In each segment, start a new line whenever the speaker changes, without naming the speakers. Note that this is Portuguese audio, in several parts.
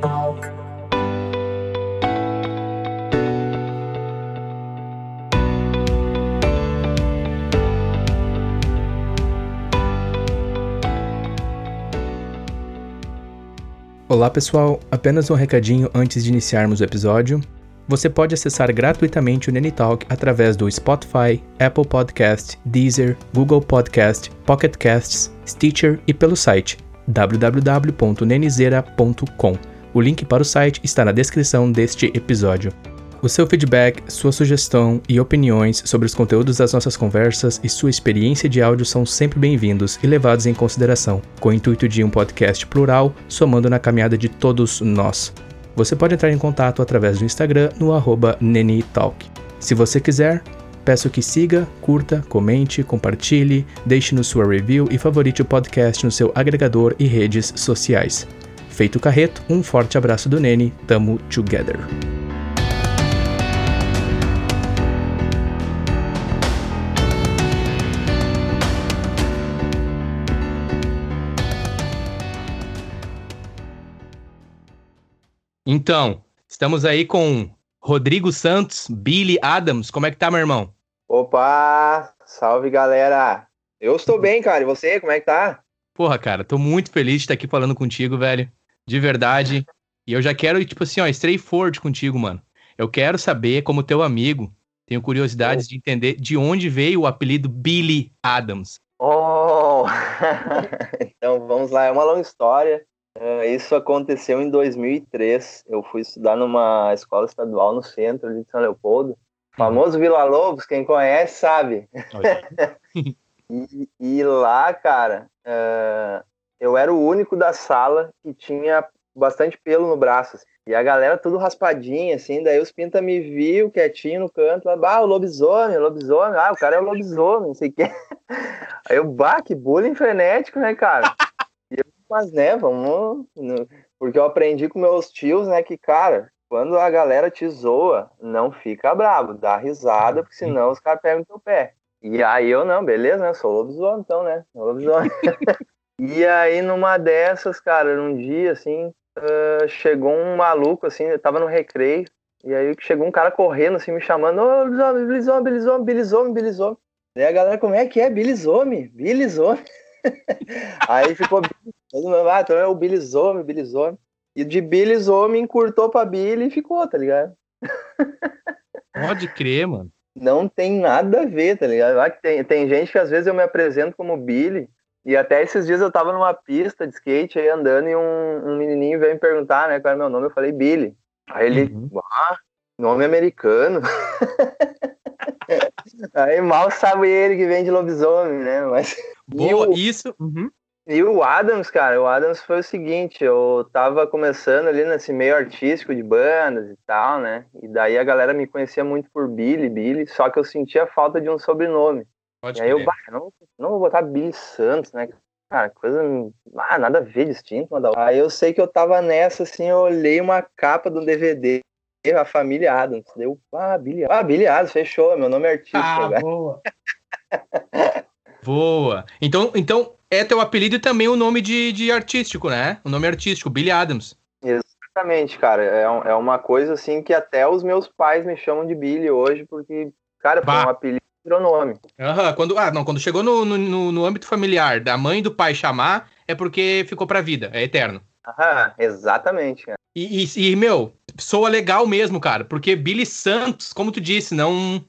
Talk.
Olá pessoal, apenas um recadinho antes de iniciarmos o episódio. Você pode acessar gratuitamente o Nenitalk através do Spotify, Apple Podcast, Deezer, Google Podcast, Pocket Casts, Stitcher e pelo site www.nenizera.com. O link para o site está na descrição deste episódio. O seu feedback, sua sugestão e opiniões sobre os conteúdos das nossas conversas e sua experiência de áudio são sempre bem-vindos e levados em consideração, com o intuito de um podcast plural, somando na caminhada de todos nós. Você pode entrar em contato através do Instagram no arroba Nenitalk. Se você quiser, peço que siga, curta, comente, compartilhe, deixe-nos sua review e favorite o podcast no seu agregador e redes sociais. Feito o carreto, um forte abraço do Nene, tamo together. Então, estamos aí com Rodrigo Santos, Billy Adams. Como é que tá, meu irmão?
Opa! Salve, galera! Eu estou bem, cara. E você, como é que tá?
Porra, cara, tô muito feliz de estar aqui falando contigo, velho. De verdade. E eu já quero, tipo assim, ó, straightforward contigo, mano. Eu quero saber, como teu amigo, tenho curiosidades de entender de onde veio o apelido Billy Adams.
Oh! então vamos lá, é uma longa história. Uh, isso aconteceu em 2003. Eu fui estudar numa escola estadual no centro de São Leopoldo. Famoso Vila Lobos, quem conhece sabe. e, e, lá, cara, uh, eu era o único da sala que tinha bastante pelo no braço. Assim. E a galera tudo raspadinha, assim. Daí os pinta me viu quietinho no canto. Lá, ah, o lobisomem, o lobisomem. Ah, o cara é o lobisomem, não sei o quê. Aí eu, bah, que bullying frenético, né, cara? Mas, né, vamos. Porque eu aprendi com meus tios, né, que, cara, quando a galera te zoa, não fica bravo, dá risada, porque senão os caras pegam teu pé. E aí eu não, beleza, né? Sou lobisomem, então, né? Lobisomem. e aí, numa dessas, cara, num dia, assim, uh, chegou um maluco, assim, eu tava no recreio, e aí chegou um cara correndo, assim, me chamando, ô, oh, lobisomem, bilisomem, bilisomem, bilisomem, bilisomem. E a galera, como é que é? Bilisomem? Bilisomem. aí ficou Todo mundo, ah, então é o Billy Zome, Billy Zome. E de Billy Zome encurtou pra Billy e ficou, tá ligado?
Pode crer, mano.
Não tem nada a ver, tá ligado? Tem, tem gente que às vezes eu me apresento como Billy, e até esses dias eu tava numa pista de skate aí andando, e um, um menininho veio me perguntar, né, qual era meu nome, eu falei Billy. Aí ele, uhum. ah, nome americano. aí mal sabe ele que vem de lobisomem, né? Mas.
Boa, isso. Uhum.
E o Adams, cara, o Adams foi o seguinte, eu tava começando ali nesse meio artístico de bandas e tal, né? E daí a galera me conhecia muito por Billy, Billy, só que eu sentia falta de um sobrenome. Pode e aí eu, bah, não, não vou botar Billy Santos, né? Cara, coisa. Ah, nada a ver distinto, uma da outra. Aí eu sei que eu tava nessa, assim, eu olhei uma capa do DVD, a família Adams. Deu, ah, Billy, ah, Billy Adams, fechou, meu nome é artista.
Ah, boa. boa. Então, então é teu apelido e também o nome de, de artístico, né? O nome artístico, Billy Adams.
Exatamente, cara. É, é uma coisa assim que até os meus pais me chamam de Billy hoje, porque, cara, foi um apelido virou nome.
Uhum. Quando, ah, não, quando chegou no, no, no âmbito familiar, da mãe e do pai chamar, é porque ficou pra vida, é eterno.
Aham, exatamente, cara.
E, e, e, meu, soa legal mesmo, cara, porque Billy Santos, como tu disse, não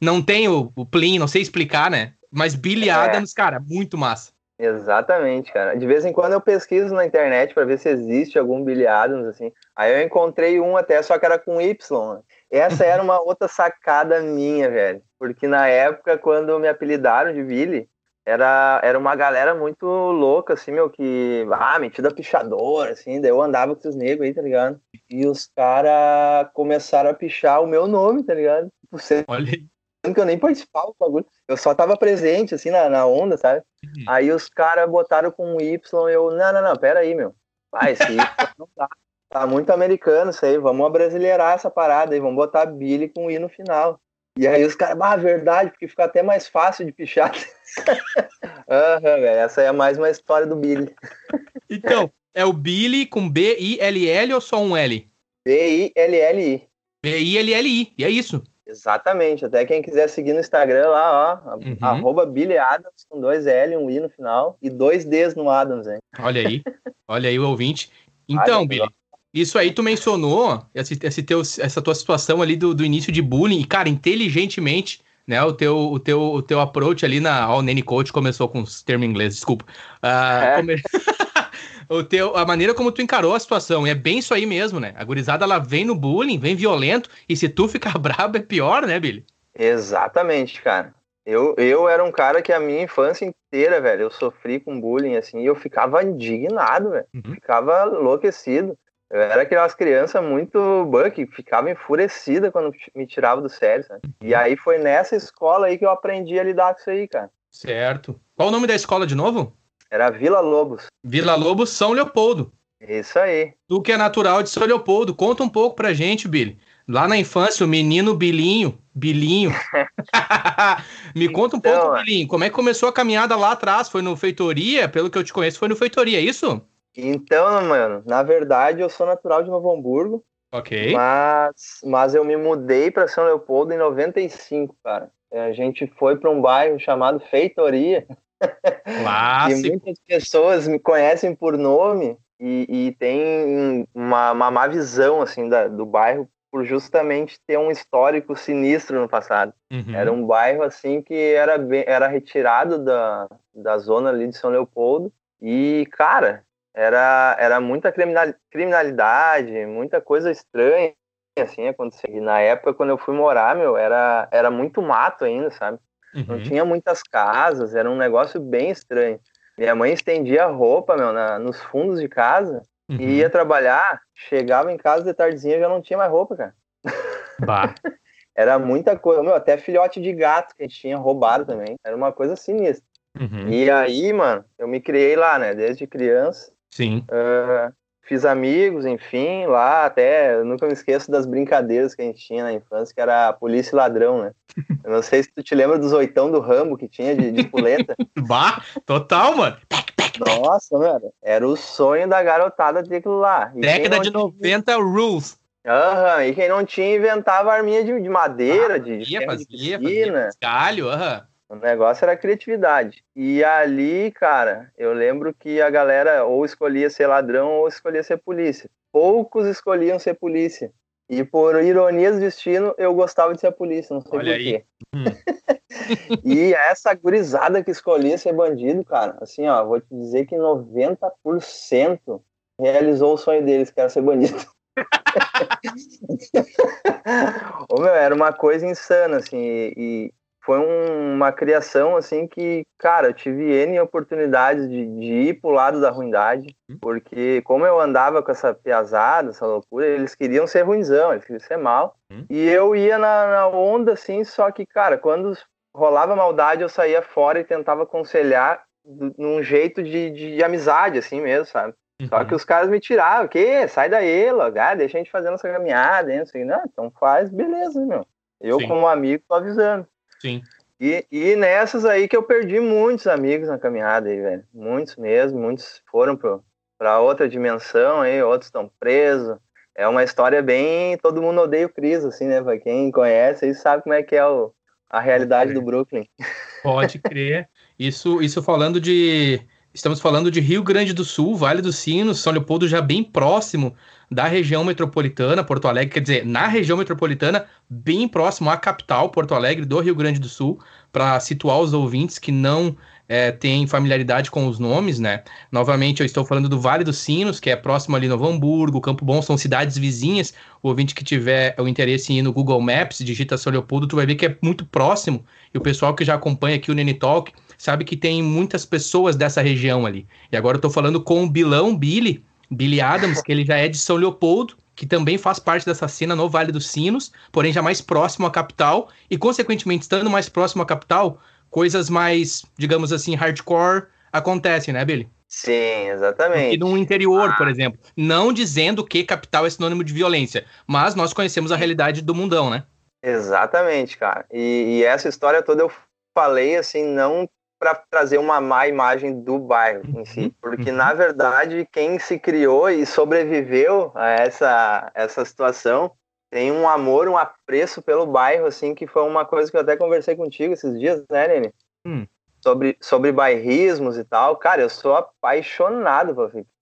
não tem o, o Plin, não sei explicar, né? Mas Billy é. Adams, cara, muito massa.
Exatamente, cara. De vez em quando eu pesquiso na internet para ver se existe algum Billy Adams, assim. Aí eu encontrei um até, só que era com Y. Essa era uma outra sacada minha, velho. Porque na época, quando me apelidaram de Billy, era, era uma galera muito louca, assim, meu, que. Ah, metida pichador, assim. Daí eu andava com esses negros aí, tá ligado? E os caras começaram a pichar o meu nome, tá ligado?
Você... Olha aí
que eu nem participava do bagulho. Eu só tava presente, assim, na, na onda, sabe? Uhum. Aí os caras botaram com um Y, eu, não, não, não, pera aí, meu. Ah, esse Y não dá. Tá muito americano isso aí, vamos abrasileirar essa parada aí, vamos botar Billy com I no final. E aí os caras, ah, verdade, porque fica até mais fácil de pichar. Aham, uhum, velho, essa é mais uma história do Billy.
Então, é o Billy com B-I-L-L ou só um L?
B-I-L-L-I.
B-I-L-L-I, e é isso.
Exatamente. Até quem quiser seguir no Instagram lá, ó, uhum. arroba Billy Adams, com dois L, um I no final, e dois Ds no Adams, hein?
Olha aí, olha aí o ouvinte. Então, Billy, isso aí tu mencionou, esse, esse teu, essa tua situação ali do, do início de bullying, e, cara, inteligentemente, né, o teu, o teu, o teu approach ali na... O Nene Coach começou com os termos em inglês, desculpa. Uh, é. come... o teu, a maneira como tu encarou a situação. E é bem isso aí mesmo, né? A gurizada, ela vem no bullying, vem violento, e se tu ficar brabo é pior, né, Billy?
Exatamente, cara. Eu, eu era um cara que a minha infância inteira, velho, eu sofri com bullying, assim, e eu ficava indignado, velho. Uhum. Ficava enlouquecido. Eu era aquelas crianças muito buck, ficava enfurecida quando me tirava do sério, sabe? E aí foi nessa escola aí que eu aprendi a lidar com isso aí, cara.
Certo. Qual o nome da escola de novo?
Era Vila Lobos.
Vila Lobos, São Leopoldo.
Isso aí.
Tu que é natural de São Leopoldo, conta um pouco pra gente, Billy. Lá na infância, o menino Bilinho, Bilinho. Me conta um então, pouco, Bilinho, como é que começou a caminhada lá atrás? Foi no Feitoria? Pelo que eu te conheço, foi no Feitoria, é isso?
Então, mano, na verdade eu sou natural de Novo Hamburgo.
Ok.
Mas, mas eu me mudei para São Leopoldo em 95, cara. A gente foi para um bairro chamado Feitoria.
Clássico.
e muitas pessoas me conhecem por nome e, e tem uma, uma má visão assim da, do bairro por justamente ter um histórico sinistro no passado. Uhum. Era um bairro assim que era, bem, era retirado da, da zona ali de São Leopoldo e, cara, era, era muita criminalidade, muita coisa estranha, assim, acontecer. E na época, quando eu fui morar, meu, era, era muito mato ainda, sabe? Uhum. Não tinha muitas casas, era um negócio bem estranho. Minha mãe estendia roupa, meu, na, nos fundos de casa uhum. e ia trabalhar, chegava em casa de tardezinha e já não tinha mais roupa, cara.
Bah.
era muita coisa, meu, até filhote de gato que a gente tinha roubado também. Era uma coisa sinistra. Uhum. E aí, mano, eu me criei lá, né, desde criança.
Sim.
Uh, fiz amigos, enfim, lá até, nunca me esqueço das brincadeiras que a gente tinha na infância, que era polícia e ladrão, né? Eu não sei se tu te lembra dos oitão do Rambo que tinha de, de puleta.
bah, total, mano.
Nossa, mano, era o sonho da garotada ter aquilo lá.
E Década de 90 tinha... rules.
Aham, uhum, e quem não tinha inventava arminha de, de madeira, ah, de,
fazia, de piscina. Fazia, aham.
O negócio era criatividade. E ali, cara, eu lembro que a galera ou escolhia ser ladrão ou escolhia ser polícia. Poucos escolhiam ser polícia. E por ironia do destino, eu gostava de ser polícia, não sei Olha porquê. Hum. e essa gurizada que escolhia ser bandido, cara, assim, ó, vou te dizer que 90% realizou o sonho deles, que era ser bandido. Ô, meu, era uma coisa insana, assim, e, foi um, uma criação assim que, cara, eu tive N oportunidades de, de ir pro lado da ruindade, hum. porque como eu andava com essa piazada, essa loucura, eles queriam ser ruinzão, eles queriam ser mal. Hum. E eu ia na, na, onda, assim, só que, cara, quando rolava maldade, eu saía fora e tentava aconselhar num jeito de, de amizade, assim mesmo, sabe? Uhum. Só que os caras me tiravam, o quê? Sai daí, logo, ah, deixa a gente fazer nossa caminhada, hein? Assim, não, então faz, beleza, meu. Eu, Sim. como amigo, tô avisando.
Sim.
E, e nessas aí que eu perdi muitos amigos na caminhada aí, velho. Muitos mesmo, muitos foram para outra dimensão aí, outros estão presos. É uma história bem. Todo mundo odeia o Cris, assim, né? Pra quem conhece aí sabe como é que é o, a realidade do Brooklyn.
Pode crer. Isso, isso falando de. Estamos falando de Rio Grande do Sul, Vale dos Sinos, São Leopoldo já bem próximo da região metropolitana, Porto Alegre, quer dizer, na região metropolitana, bem próximo à capital, Porto Alegre, do Rio Grande do Sul, para situar os ouvintes que não é, têm familiaridade com os nomes, né? Novamente, eu estou falando do Vale dos Sinos, que é próximo ali Novo Hamburgo, Campo Bom, são cidades vizinhas. O ouvinte que tiver o interesse em ir no Google Maps, digita São Leopoldo, tu vai ver que é muito próximo. E o pessoal que já acompanha aqui o Nene Talk sabe que tem muitas pessoas dessa região ali. E agora eu estou falando com o Bilão Billy, Billy Adams, que ele já é de São Leopoldo, que também faz parte dessa cena no Vale dos Sinos, porém já mais próximo à capital, e consequentemente estando mais próximo à capital, coisas mais, digamos assim, hardcore acontecem, né, Billy?
Sim, exatamente.
E no interior, ah. por exemplo. Não dizendo que capital é sinônimo de violência, mas nós conhecemos a realidade do mundão, né?
Exatamente, cara. E, e essa história toda eu falei, assim, não para trazer uma má imagem do bairro em si, uhum. porque na verdade quem se criou e sobreviveu a essa, essa situação tem um amor, um apreço pelo bairro, assim, que foi uma coisa que eu até conversei contigo esses dias, né, Nene? Hum. Sobre, sobre bairrismos e tal. Cara, eu sou apaixonado,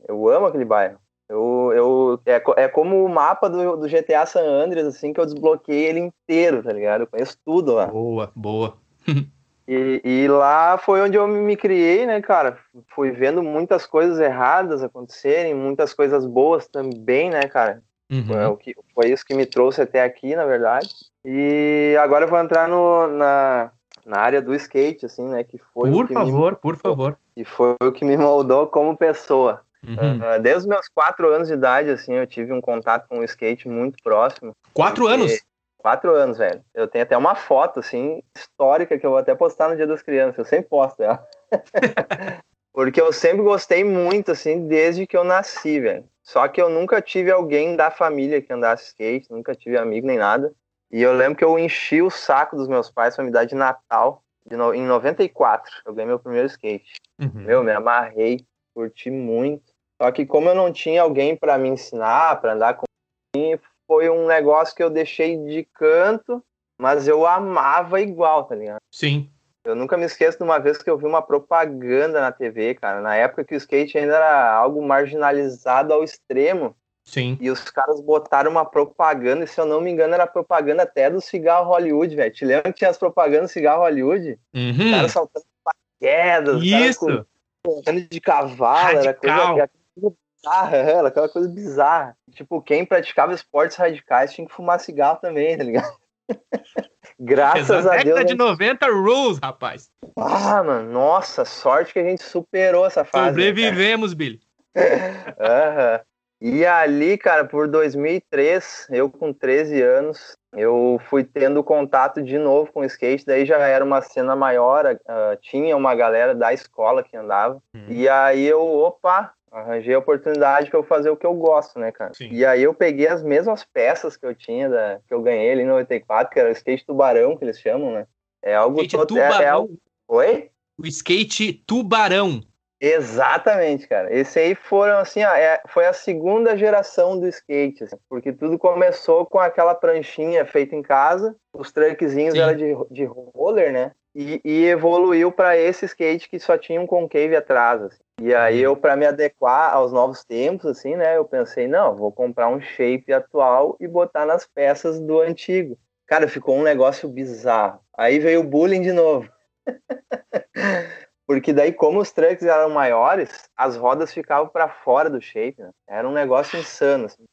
eu amo aquele bairro. Eu, eu, é, é como o mapa do, do GTA San Andreas, assim, que eu desbloqueei ele inteiro, tá ligado? Eu conheço tudo lá.
Boa, boa.
e, e lá foi onde eu me criei, né, cara? Fui vendo muitas coisas erradas acontecerem, muitas coisas boas também, né, cara? Uhum. Foi, o que, foi isso que me trouxe até aqui, na verdade. E agora eu vou entrar no, na, na área do skate, assim, né? Que foi
por favor, me, por favor.
E foi o que me moldou como pessoa. Uhum. Uh, desde os meus quatro anos de idade, assim, eu tive um contato com o skate muito próximo.
Quatro anos?
Quatro anos, velho. Eu tenho até uma foto, assim, histórica, que eu vou até postar no Dia das Crianças. Eu sempre posto ela. Porque eu sempre gostei muito, assim, desde que eu nasci, velho. Só que eu nunca tive alguém da família que andasse skate, nunca tive amigo nem nada. E eu lembro que eu enchi o saco dos meus pais pra me dar de Natal, de no... em 94. Eu ganhei meu primeiro skate. Uhum. Meu, me amarrei, curti muito. Só que como eu não tinha alguém para me ensinar, para andar comigo, foi um negócio que eu deixei de canto, mas eu amava igual, tá ligado?
Sim.
Eu nunca me esqueço de uma vez que eu vi uma propaganda na TV, cara. Na época que o skate ainda era algo marginalizado ao extremo.
Sim.
E os caras botaram uma propaganda, e se eu não me engano, era propaganda até do cigarro Hollywood, velho. Te lembra que tinha as propagandas do cigarro Hollywood?
Uhum. Os caras
saltando paraquedas,
Isso!
Correndo de cavalo, era coisa, era coisa bizarra, era aquela coisa bizarra. Tipo, quem praticava esportes radicais tinha que fumar cigarro também, tá ligado? Graças a Deus. Década
de 90 rules, rapaz.
Ah, mano, nossa, sorte que a gente superou essa fase.
Né, Sobrevivemos, né, Billy.
uhum. E ali, cara, por 2003, eu com 13 anos, eu fui tendo contato de novo com o skate, daí já era uma cena maior, uh, tinha uma galera da escola que andava, uhum. e aí eu, opa, arranjei a oportunidade para eu fazer o que eu gosto, né, cara? Sim. E aí eu peguei as mesmas peças que eu tinha, da, que eu ganhei ali no 94, que era o skate tubarão, que eles chamam, né? É algo
skate todo... tubarão. É, é algo...
Oi?
O skate tubarão.
Exatamente, cara. Esse aí foram assim, ó, é, foi a segunda geração do skate, assim, porque tudo começou com aquela pranchinha feita em casa, os truckzinhos eram de, de roller, né? E, e evoluiu para esse skate que só tinha um concave atrás. Assim. E aí eu, para me adequar aos novos tempos, assim, né, eu pensei, não, vou comprar um shape atual e botar nas peças do antigo. Cara, ficou um negócio bizarro. Aí veio o bullying de novo. Porque daí, como os trucks eram maiores, as rodas ficavam para fora do shape, né? Era um negócio insano. Assim.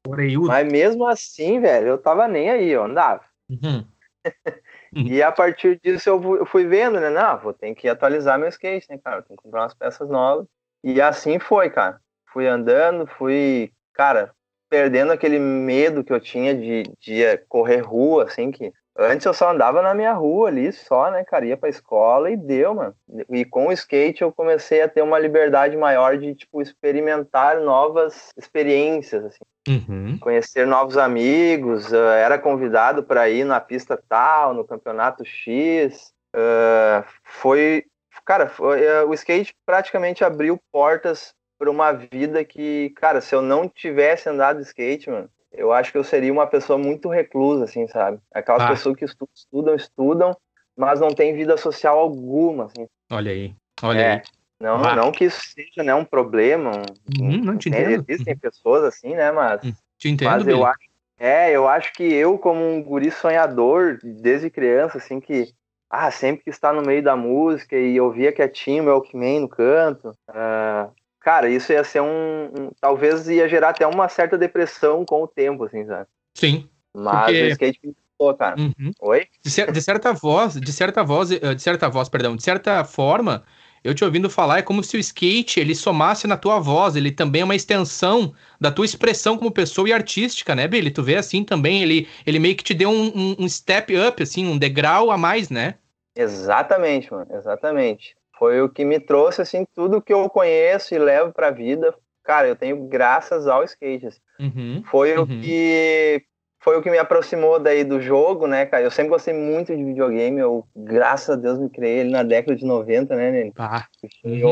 Mas mesmo assim, velho, eu tava nem aí, eu andava. Uhum. e a partir disso eu fui vendo, né? Não, vou ter que atualizar meu skate, né, cara? Tenho que comprar umas peças novas. E assim foi, cara. Fui andando, fui, cara, perdendo aquele medo que eu tinha de, de correr rua, assim, que antes eu só andava na minha rua ali, só, né, cara, ia pra escola e deu, mano. E com o skate eu comecei a ter uma liberdade maior de, tipo, experimentar novas experiências, assim. Uhum. Conhecer novos amigos, uh, era convidado para ir na pista tal, no campeonato X. Uh, foi cara, foi, é, o skate praticamente abriu portas para uma vida que, cara, se eu não tivesse andado de skate, mano, eu acho que eu seria uma pessoa muito reclusa, assim, sabe? Aquelas ah. pessoas que estudam, estudam, estudam, mas não tem vida social alguma, assim.
Olha aí, olha é, aí.
Não, ah. não que isso seja né, um problema.
Uhum, não te entendo.
Existem pessoas assim, né? Mas, hum,
te entendo,
mas eu acho, é, eu acho que eu, como um guri sonhador, desde criança, assim, que ah, sempre que está no meio da música e ouvia quietinho o Walkman no canto. Uh, cara, isso ia ser um, um, Talvez ia gerar até uma certa depressão com o tempo, assim, sabe?
Sim.
Mas porque... o skate gostou, cara. Uhum. Oi?
De, de, certa voz, de certa voz, eh, de certa voz, perdão, de certa forma, eu te ouvindo falar, é como se o skate ele somasse na tua voz, ele também é uma extensão da tua expressão como pessoa e artística, né, Billy? Tu vê assim também, ele, ele meio que te deu um, um, um step up, assim, um degrau a mais, né?
Exatamente, mano, exatamente. Foi o que me trouxe, assim, tudo que eu conheço e levo pra vida. Cara, eu tenho graças ao skate. Assim. Uhum, foi uhum. o que foi o que me aproximou daí do jogo, né, cara? Eu sempre gostei muito de videogame, eu, graças a Deus, me criei ele na década de 90, né, Nene?
Ah,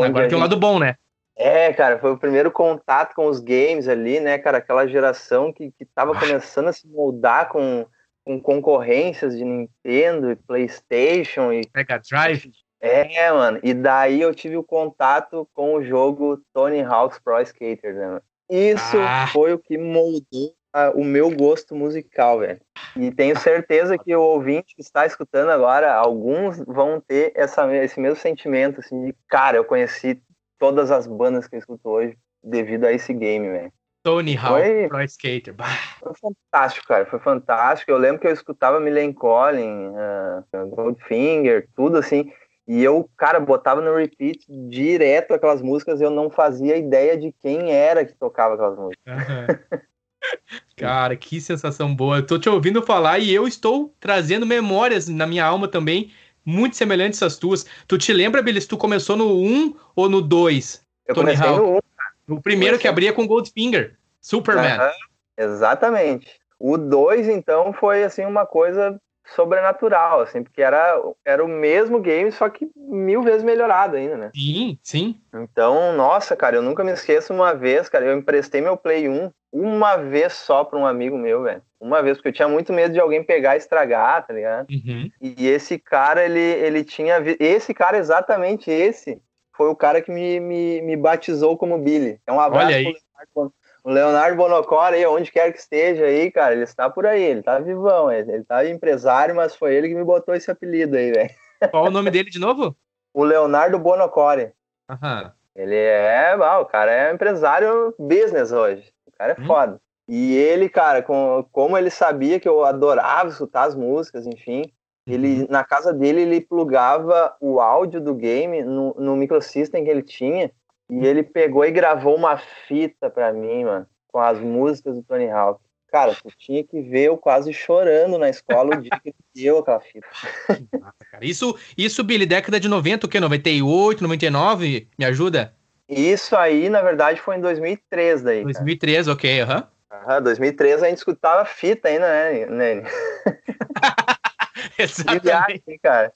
agora tem um lado bom, né?
É, cara, foi o primeiro contato com os games ali, né, cara? Aquela geração que, que tava ah. começando a se moldar com, com concorrências de Nintendo e PlayStation e.
Mega Drive.
É, mano. E daí eu tive o contato com o jogo Tony Hawk's Pro Skater, né, mano? Isso ah. foi o que moldou o meu gosto musical, velho. E tenho certeza que o ouvinte que está escutando agora, alguns vão ter essa, esse mesmo sentimento, assim, de cara, eu conheci todas as bandas que eu escuto hoje devido a esse game, velho.
Tony Hawk Pro Skater. Bah.
Foi fantástico, cara. Foi fantástico. Eu lembro que eu escutava Millen Collin, uh, Goldfinger, tudo assim. E eu, cara, botava no repeat direto aquelas músicas e eu não fazia ideia de quem era que tocava aquelas músicas. Uhum.
cara, que sensação boa. Eu tô te ouvindo falar e eu estou trazendo memórias na minha alma também, muito semelhantes às tuas. Tu te lembra, Billy, se tu começou no 1 ou no 2?
Eu Tony comecei Hawk? no 1.
No primeiro que abria com Goldfinger, Superman. Uhum,
exatamente. O 2, então, foi assim uma coisa sobrenatural, assim, porque era, era o mesmo game, só que mil vezes melhorado ainda, né?
Sim, sim.
Então, nossa, cara, eu nunca me esqueço uma vez, cara, eu emprestei meu Play 1 uma vez só para um amigo meu, velho. Uma vez, porque eu tinha muito medo de alguém pegar e estragar, tá ligado? Uhum. E esse cara, ele, ele tinha. Esse cara, exatamente esse, foi o cara que me, me, me batizou como Billy. Então, um abraço
Olha aí. Pro
o Leonardo Bonocora aí, onde quer que esteja aí, cara, ele está por aí, ele tá vivão, ele, ele tá empresário, mas foi ele que me botou esse apelido aí, velho.
Qual o nome dele de novo?
O Leonardo Bonocore.
Aham.
Ele é, ah, o cara é empresário business hoje. O cara é hum. foda. E ele, cara, com, como ele sabia que eu adorava escutar as músicas, enfim, ele uhum. na casa dele ele plugava o áudio do game no, no microsystem que ele tinha e ele pegou e gravou uma fita pra mim, mano, com as músicas do Tony Hawk. Cara, tu tinha que ver eu quase chorando na escola o dia que ele deu aquela fita.
Isso, isso, Billy, década de 90, o quê? 98, 99? Me ajuda?
Isso aí, na verdade, foi em 2003 daí.
2003, cara. ok, aham.
Uhum. Uhum, 2003 a gente escutava fita ainda, né, Nene?
exatamente. Viagem, cara.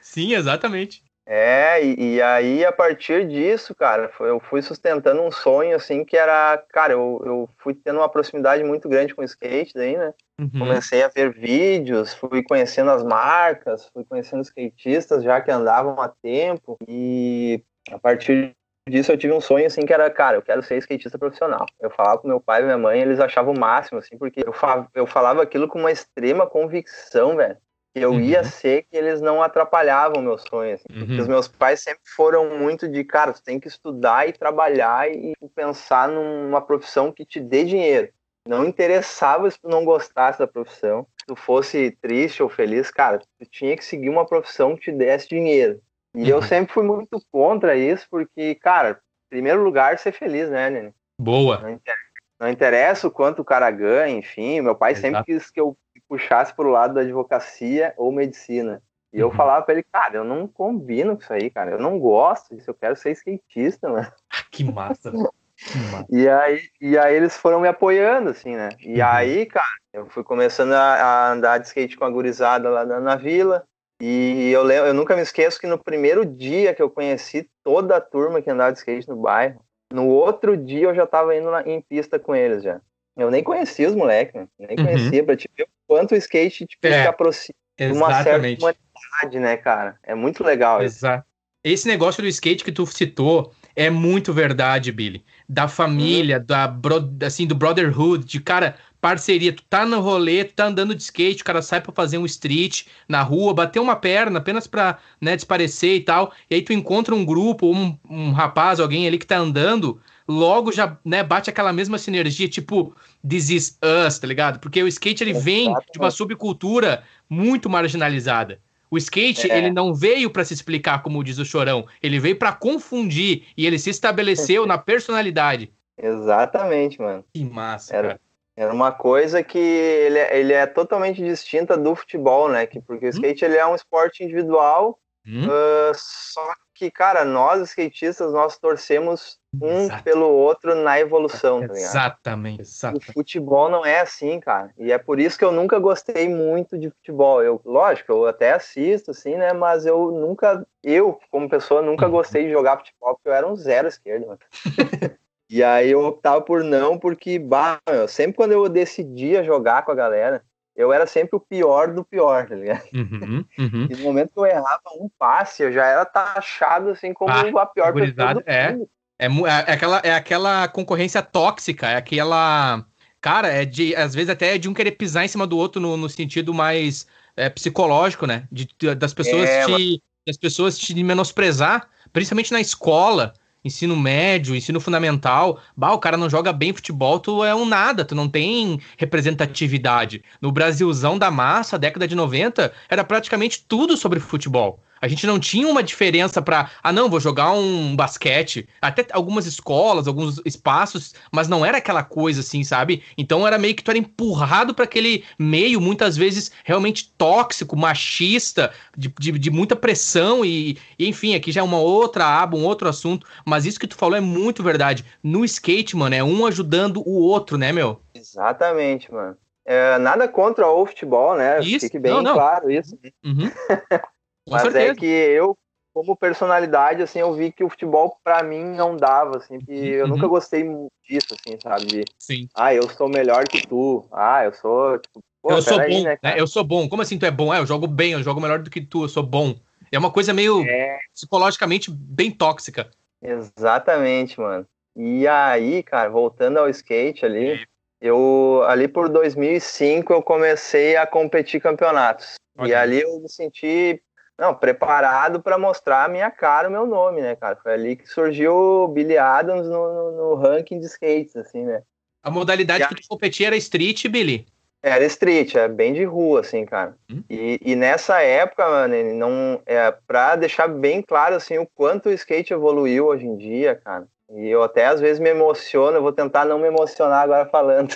Sim, exatamente.
É, e, e, aí a partir disso, cara, eu fui sustentando um sonho, assim, que era, cara, eu, eu fui tendo uma proximidade muito grande com o skate daí, né? Uhum. Comecei a ver vídeos, fui conhecendo as marcas, fui conhecendo skatistas já que andavam há tempo, e a partir disso eu tive um sonho, assim, que era, cara, eu quero ser skatista profissional. Eu falava com meu pai e minha mãe, eles achavam o máximo, assim, porque eu, fa eu falava aquilo com uma extrema convicção, velho eu uhum. ia ser que eles não atrapalhavam meus sonhos. Assim, uhum. Porque os meus pais sempre foram muito de, cara, tu tem que estudar e trabalhar e pensar numa profissão que te dê dinheiro. Não interessava se tu não gostasse da profissão, se tu fosse triste ou feliz, cara, tu tinha que seguir uma profissão que te desse dinheiro. E uhum. eu sempre fui muito contra isso, porque, cara, em primeiro lugar, ser feliz, né, Nene?
Boa.
Não interessa, não interessa o quanto o cara ganha, enfim. Meu pai Exato. sempre quis que eu puxasse pro lado da advocacia ou medicina. E eu uhum. falava pra ele, cara, eu não combino com isso aí, cara. Eu não gosto disso, eu quero ser skatista, mano.
Que massa. que
massa. E aí, e aí eles foram me apoiando, assim, né? E uhum. aí, cara, eu fui começando a, a, andar de skate com a gurizada lá na, na vila. E eu, lembro, eu nunca me esqueço que no primeiro dia que eu conheci toda a turma que andava de skate no bairro, no outro dia eu já tava indo na, em pista com eles já. Eu nem conhecia os moleques, né? nem uhum. conhecia, pra te ver o quanto o skate tipo, é, se aproxima de uma certa humanidade, né, cara? É muito legal
Exato. isso. Esse negócio do skate que tu citou é muito verdade, Billy. Da família, uhum. da bro, assim, do brotherhood, de cara, parceria. Tu tá no rolê, tu tá andando de skate, o cara sai pra fazer um street na rua, bater uma perna apenas pra, né, desparecer e tal. E aí tu encontra um grupo, um, um rapaz, alguém ali que tá andando logo já, né, bate aquela mesma sinergia, tipo, this is us, tá ligado? Porque o skate, ele vem de uma subcultura muito marginalizada. O skate, é. ele não veio para se explicar, como diz o Chorão, ele veio para confundir e ele se estabeleceu na personalidade.
Exatamente, mano.
Que massa,
era,
cara.
Era uma coisa que ele, é, ele é totalmente distinta do futebol, né? Que, porque o hum? skate, hum? ele é um esporte individual, hum? uh, só que, cara, nós skatistas, nós torcemos um Exato. pelo outro na evolução, tá
Exatamente,
exatamente. O futebol não é assim, cara. E é por isso que eu nunca gostei muito de futebol. Eu, lógico, eu até assisto, assim, né? Mas eu nunca, eu, como pessoa, nunca uhum. gostei de jogar futebol, porque eu era um zero esquerdo, mano. e aí eu optava por não, porque, bah, meu, sempre quando eu decidia jogar com a galera, eu era sempre o pior do pior, tá ligado? Uhum, uhum. E no momento que eu errava um passe, eu já era taxado assim como ah, a pior pessoa do
é. mundo. É, é, aquela, é aquela concorrência tóxica, é aquela. Cara, é de. Às vezes até é de um querer pisar em cima do outro no, no sentido mais é, psicológico, né? De, das pessoas é, te. Mas... Das pessoas te menosprezar, principalmente na escola, ensino médio, ensino fundamental. Bah, o cara não joga bem futebol, tu é um nada, tu não tem representatividade. No Brasilzão da massa, década de 90, era praticamente tudo sobre futebol. A gente não tinha uma diferença para, ah, não, vou jogar um basquete. Até algumas escolas, alguns espaços, mas não era aquela coisa assim, sabe? Então era meio que tu era empurrado para aquele meio, muitas vezes realmente tóxico, machista, de, de, de muita pressão e, e, enfim, aqui já é uma outra aba, um outro assunto. Mas isso que tu falou é muito verdade. No skate, mano, é um ajudando o outro, né, meu?
Exatamente, mano. É, nada contra o futebol, né?
Isso,
Fique bem
não, não.
claro isso. Uhum. Mas é certeza. é que eu, como personalidade, assim, eu vi que o futebol para mim não dava, assim, que eu uhum. nunca gostei disso, assim, sabe? De,
Sim.
Ah, eu sou melhor que tu. Ah, eu sou, tipo,
Pô, eu sou bom, né, né, Eu sou bom. Como assim tu é bom? É, eu jogo bem, eu jogo melhor do que tu, eu sou bom. É uma coisa meio é... psicologicamente bem tóxica.
Exatamente, mano. E aí, cara, voltando ao skate ali, eu ali por 2005 eu comecei a competir campeonatos. E ali eu me senti não, preparado para mostrar a minha cara, o meu nome, né, cara? Foi ali que surgiu o Billy Adams no, no, no ranking de skates, assim, né?
A modalidade e que tu competia era street, Billy?
Era street, é bem de rua, assim, cara. Hum? E, e, nessa época, mano, não, é, pra deixar bem claro, assim, o quanto o skate evoluiu hoje em dia, cara. E eu até às vezes me emociono, eu vou tentar não me emocionar agora falando.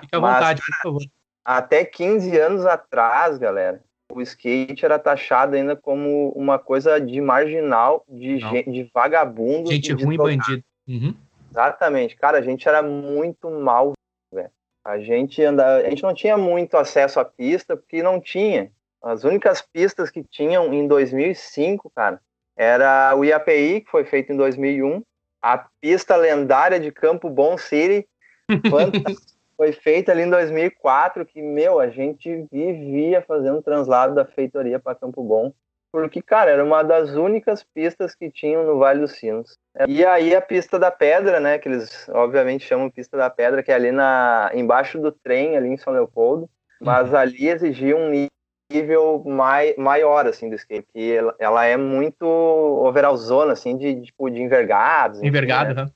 Fique à vontade, por favor.
Até 15 anos atrás, galera, o skate era taxado ainda como uma coisa de marginal, de, gente, de vagabundo.
Gente ruim e bandido. Uhum.
Exatamente. Cara, a gente era muito mal, velho. A gente, anda, a gente não tinha muito acesso à pista, porque não tinha. As únicas pistas que tinham em 2005, cara, era o IAPI, que foi feito em 2001, a pista lendária de Campo Bom City, foi feita ali em 2004, que, meu, a gente vivia fazendo translado da feitoria para Campo Bom, porque, cara, era uma das únicas pistas que tinham no Vale dos Sinos. E aí a pista da Pedra, né, que eles obviamente chamam pista da Pedra, que é ali na embaixo do trem, ali em São Leopoldo, mas uhum. ali exigia um nível mai, maior, assim, do skate, que ela, ela é muito overallzona, assim, de, tipo, de envergados.
Envergado, né?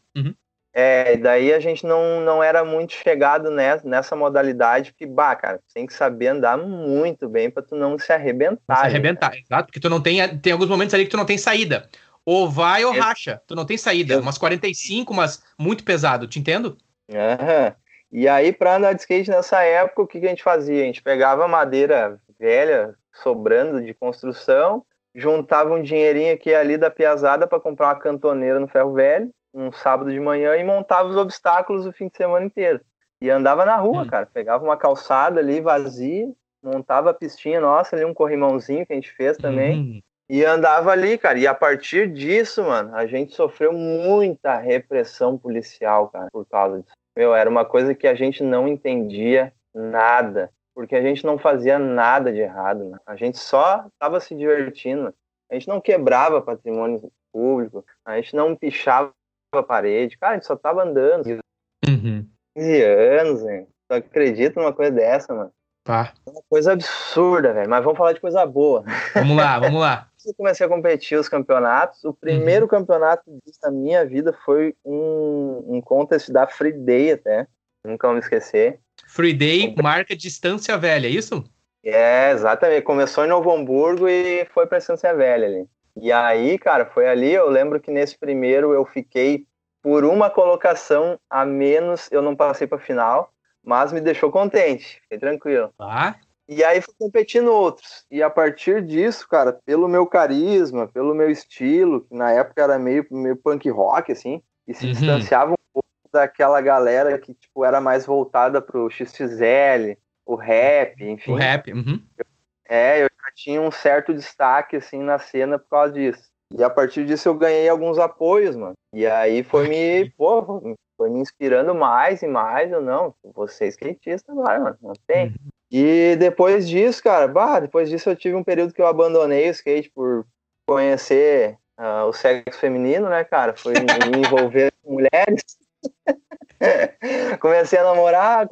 É, daí a gente não, não era muito chegado nessa, nessa modalidade, porque, bah, cara, tem que saber andar muito bem para tu não se arrebentar.
se arrebentar, exato, porque tu não tem, tem alguns momentos ali que tu não tem saída. Ou vai ou racha, tu não tem saída. Umas 45, mas muito pesado, te entendo?
Aham. E aí, para andar de skate nessa época, o que, que a gente fazia? A gente pegava madeira velha, sobrando de construção, juntava um dinheirinho aqui ali da piazada para comprar uma cantoneira no ferro velho, um sábado de manhã e montava os obstáculos o fim de semana inteiro. E andava na rua, hum. cara. Pegava uma calçada ali vazia, montava a pistinha nossa ali, um corrimãozinho que a gente fez também. Hum. E andava ali, cara. E a partir disso, mano, a gente sofreu muita repressão policial, cara, por causa disso. Meu, era uma coisa que a gente não entendia nada. Porque a gente não fazia nada de errado, mano. A gente só tava se divertindo. A gente não quebrava patrimônio público, a gente não pichava a parede. Cara, a gente só tava andando.
Uhum.
15 anos, velho. Tu acredita numa coisa dessa, mano?
Tá.
É uma coisa absurda, velho. Mas vamos falar de coisa boa.
Vamos lá, vamos lá.
Eu comecei a competir os campeonatos. O primeiro uhum. campeonato na minha vida foi um, um contest da Free Day até. Nunca vou me esquecer.
Free Day marca Distância Velha, é isso?
É, exatamente. Começou em Novo Hamburgo e foi pra Distância Velha ali. E aí, cara, foi ali, eu lembro que nesse primeiro eu fiquei por uma colocação a menos, eu não passei para final, mas me deixou contente, fiquei tranquilo.
Tá.
E aí fui competindo outros. E a partir disso, cara, pelo meu carisma, pelo meu estilo, que na época era meio, meio punk rock, assim, e se uhum. distanciava um pouco daquela galera que, tipo, era mais voltada pro XXL, o rap, enfim.
O rap, uhum.
É, eu tinha um certo destaque, assim, na cena por causa disso. E a partir disso eu ganhei alguns apoios, mano. E aí foi me, pô, foi me inspirando mais e mais. Eu não, você é skatista agora, mano, não tem. Uhum. E depois disso, cara, bah, depois disso eu tive um período que eu abandonei o skate por conhecer uh, o sexo feminino, né, cara? Foi me envolver com mulheres. Comecei a namorar,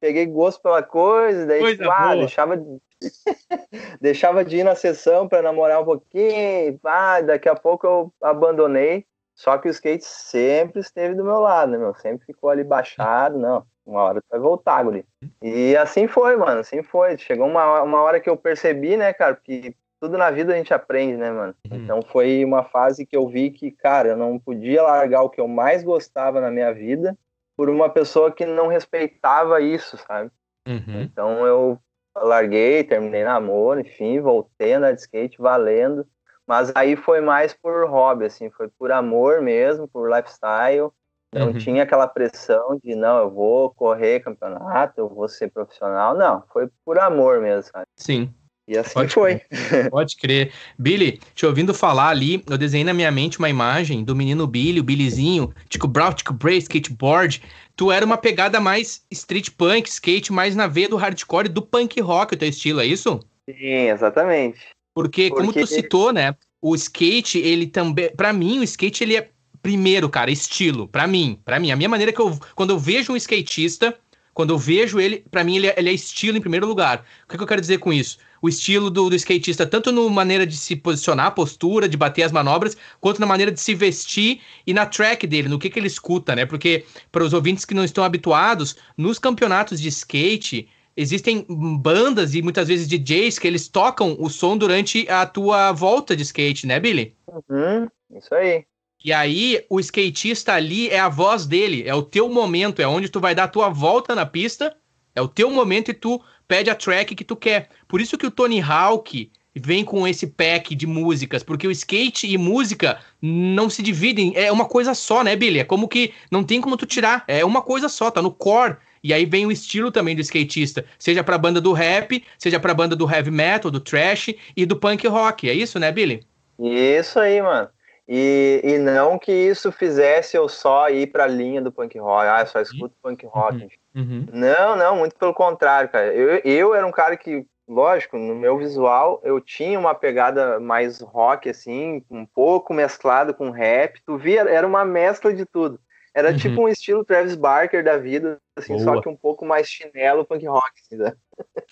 peguei gosto pela coisa, daí coisa tipo, ah, deixava, de... deixava de ir na sessão para namorar um pouquinho, ah, daqui a pouco eu abandonei. Só que o skate sempre esteve do meu lado, né, meu? Sempre ficou ali baixado, não. Uma hora vai voltar, guri. E assim foi, mano, assim foi. Chegou uma, uma hora que eu percebi, né, cara, que tudo na vida a gente aprende, né, mano? Uhum. Então foi uma fase que eu vi que, cara, eu não podia largar o que eu mais gostava na minha vida por uma pessoa que não respeitava isso, sabe? Uhum. Então eu larguei, terminei namoro, enfim, voltei a andar de skate valendo. Mas aí foi mais por hobby, assim, foi por amor mesmo, por lifestyle. Não uhum. tinha aquela pressão de, não, eu vou correr campeonato, eu vou ser profissional. Não, foi por amor mesmo, sabe?
Sim.
E assim Pode foi.
Crer. Pode crer. Billy, te ouvindo falar ali, eu desenhei na minha mente uma imagem do menino Billy, o Billyzinho, Tico Brown, Tico Bray, skateboard. Tu era uma pegada mais street punk, skate, mais na veia do hardcore do punk rock, o teu estilo, é isso?
Sim, exatamente.
Porque, Porque, como tu citou, né? O skate, ele também. para mim, o skate, ele é. Primeiro, cara, estilo. para mim. para mim. A minha maneira que eu. Quando eu vejo um skatista, quando eu vejo ele, para mim, ele é, ele é, estilo em primeiro lugar. O que, que eu quero dizer com isso? O estilo do, do skatista, tanto na maneira de se posicionar, postura, de bater as manobras, quanto na maneira de se vestir e na track dele, no que, que ele escuta, né? Porque, para os ouvintes que não estão habituados, nos campeonatos de skate existem bandas e muitas vezes DJs que eles tocam o som durante a tua volta de skate, né, Billy?
Uhum, isso aí.
E aí, o skatista ali é a voz dele, é o teu momento, é onde tu vai dar a tua volta na pista, é o teu momento e tu pede a track que tu quer. Por isso que o Tony Hawk vem com esse pack de músicas, porque o skate e música não se dividem, é uma coisa só, né, Billy? É como que não tem como tu tirar, é uma coisa só, tá no core e aí vem o estilo também do skatista, seja pra banda do rap, seja pra banda do heavy metal, do trash e do punk rock. É isso, né, Billy?
Isso aí, mano. E, e não que isso fizesse eu só ir pra linha do punk rock. Ah, eu só escuto uhum. punk rock. Uhum. Não, não, muito pelo contrário, cara. Eu, eu era um cara que, lógico, no meu visual, eu tinha uma pegada mais rock, assim, um pouco mesclado com rap. Tu via, era uma mescla de tudo. Era uhum. tipo um estilo Travis Barker da vida, assim, Boa. só que um pouco mais chinelo punk rock, assim, né?